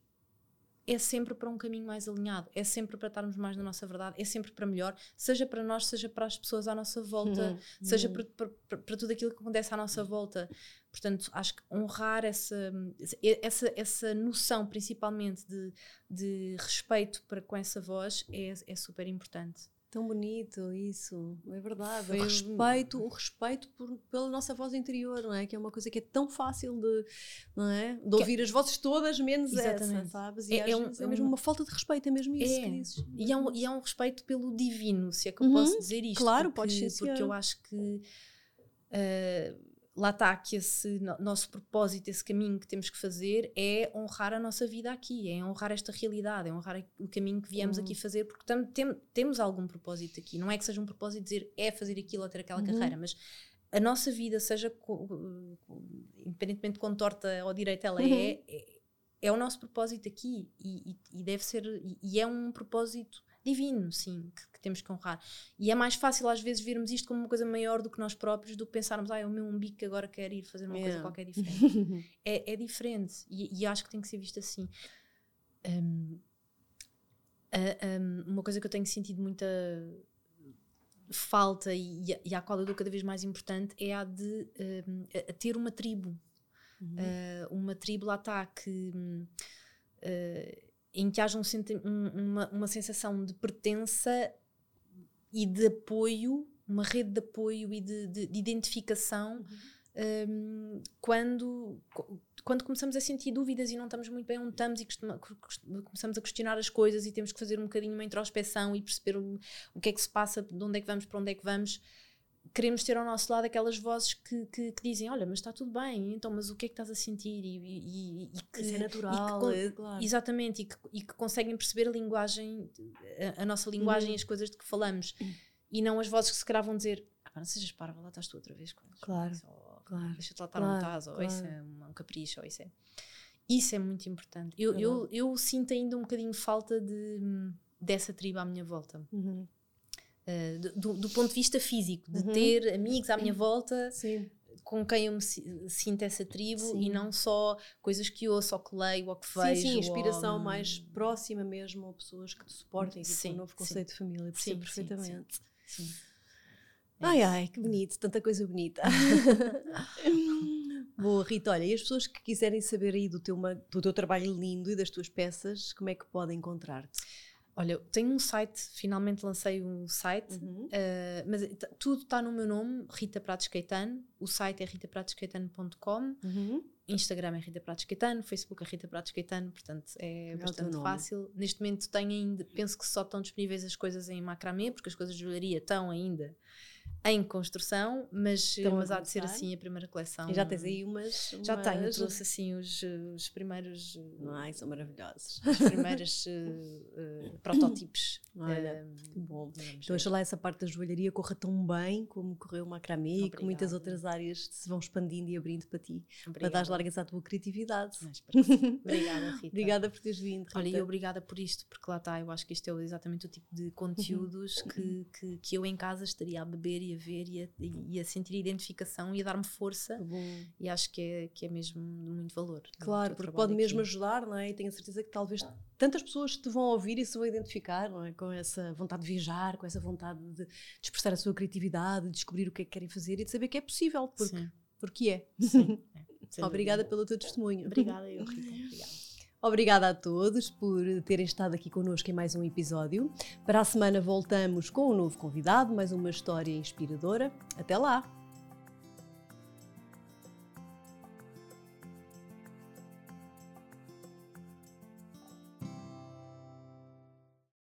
é sempre para um caminho mais alinhado, é sempre para estarmos mais na nossa verdade, é sempre para melhor, seja para nós, seja para as pessoas à nossa volta, uhum. seja uhum. Para, para, para, tudo aquilo que acontece à nossa volta. Portanto, acho que honrar essa, essa, essa noção, principalmente de, de respeito para com essa voz, é, é super importante. Tão bonito isso, é verdade. Foi o respeito, o respeito por, pela nossa voz interior, não é? Que é uma coisa que é tão fácil de, não é? de ouvir que... as vozes todas, menos Exatamente. essa, sabes? E é, é, um, é, mesmo uma falta de respeito, é mesmo isso é. que dizes. E é, um, e é um respeito pelo divino, se é que eu uhum, posso dizer isto. Claro, pode ser. Porque eu acho que. Uh, lá está que esse no, nosso propósito, esse caminho que temos que fazer é honrar a nossa vida aqui, é honrar esta realidade, é honrar o caminho que viemos uhum. aqui fazer, porque tam, tem, temos algum propósito aqui. Não é que seja um propósito dizer é fazer aquilo ou ter aquela uhum. carreira, mas a nossa vida, seja independentemente de quão torta ou direita ela uhum. é, é, é, o nosso propósito aqui e, e, e deve ser, e, e, é um propósito divino, sim, que, temos que honrar. E é mais fácil às vezes vermos isto como uma coisa maior do que nós próprios, do que pensarmos, ah, é o meu umbigo que agora quer ir fazer uma coisa qualquer diferente. é, é, diferente e, e, acho que tem que ser visto assim. Um, um, uma coisa que eu tenho sentido muita falta e, e à qual eu dou cada vez mais importante é a de um, a ter uma tribo. Uhum. Uh, uma tribo lá está que uh, em que haja um, uma, uma sensação de pertença e de apoio, uma rede de apoio e de, de, de identificação uhum. um, quando, quando começamos a sentir dúvidas e não estamos muito bem onde estamos e costuma, começamos a questionar as coisas e temos que fazer um bocadinho uma introspeção e perceber o, o que é que se passa, de onde é que vamos, para onde é que vamos queremos ter ao nosso lado aquelas vozes que, que, que, dizem: Olha, mas está tudo bem, então, mas o que é que estás a sentir? E, e, e que, Isso é natural, que, é, claro. Exatamente, e que, e que conseguem perceber a linguagem, a, a nossa linguagem, uhum. as coisas de que falamos, uhum. e não as vozes que se calhar vão dizer: ah, não sejas parva, lá estás tu outra vez. Claro, ou, claro. Deixa-te lá estar claro, estás, ou claro. isso é um, um capricho, ou isso é. Isso é muito importante. Eu, é eu, eu sinto ainda um bocadinho falta de, dessa tribo à minha volta. Uhum. Uh, do, do, ponto de vista físico, de uhum. ter amigos à minha volta Sim. com quem eu me sinto essa tribo sim. e não só coisas que ouço ou que leio ou que vejo. Sim, sim, inspiração ou... mais próxima mesmo, ou pessoas que te suportem, tipo sim, um novo conceito de família, percebo perfeitamente. Sim. Ai, ai, que bonito, tanta coisa bonita. Boa, Rita. Olha, e as pessoas que quiserem saber aí do teu, do teu trabalho lindo e das tuas peças, como é que podem encontrar-te? Olha, tenho um site, finalmente lancei um site, uhum. uh, mas tudo está no meu nome, Rita Pratos Caetano. O site é ritapratoscaetano.com. Uhum. Instagram é Rita Pratos Caetano, Facebook é Rita Pratos Caetano, portanto é, é bastante fácil. Neste momento tenho ainda, penso que só estão disponíveis as coisas em macramê, porque as coisas de joalharia estão ainda em construção, mas, mas há de ser assim a primeira coleção. E já tens aí umas. Já tenho, trouxe assim os, os primeiros. Ai, são maravilhosos. Os primeiros uh, uh, protótipos. Olha, uh, que bom. Então, oxalá essa parte da joalharia corra tão bem como correu o macramê e que muitas outras áreas se vão expandindo e abrindo para ti, obrigada. para dar largas à tua criatividade. obrigada, Rita. obrigada por teres vindo. Rita. Olha, e obrigada por isto, porque lá está, eu acho que isto é exatamente o tipo de conteúdos uhum. que, que, que eu em casa estaria a beber e a ver e a, e a sentir identificação e a dar-me força. E acho que é, que é mesmo de muito valor. Claro, porque pode aqui. mesmo ajudar, não é? E tenho a certeza que talvez tantas pessoas te vão ouvir e se vão identificar, não é? Com essa vontade de viajar, com essa vontade de, expressar a sua criatividade, de descobrir o que é que querem fazer e de saber que é possível, porque, porque é. Sim. É, Obrigada pelo teu testemunho. Obrigada, eu, Rita. Obrigada. Obrigada a todos por terem estado aqui connosco em mais um episódio. Para a semana voltamos com um novo convidado, mais uma história inspiradora. Até lá!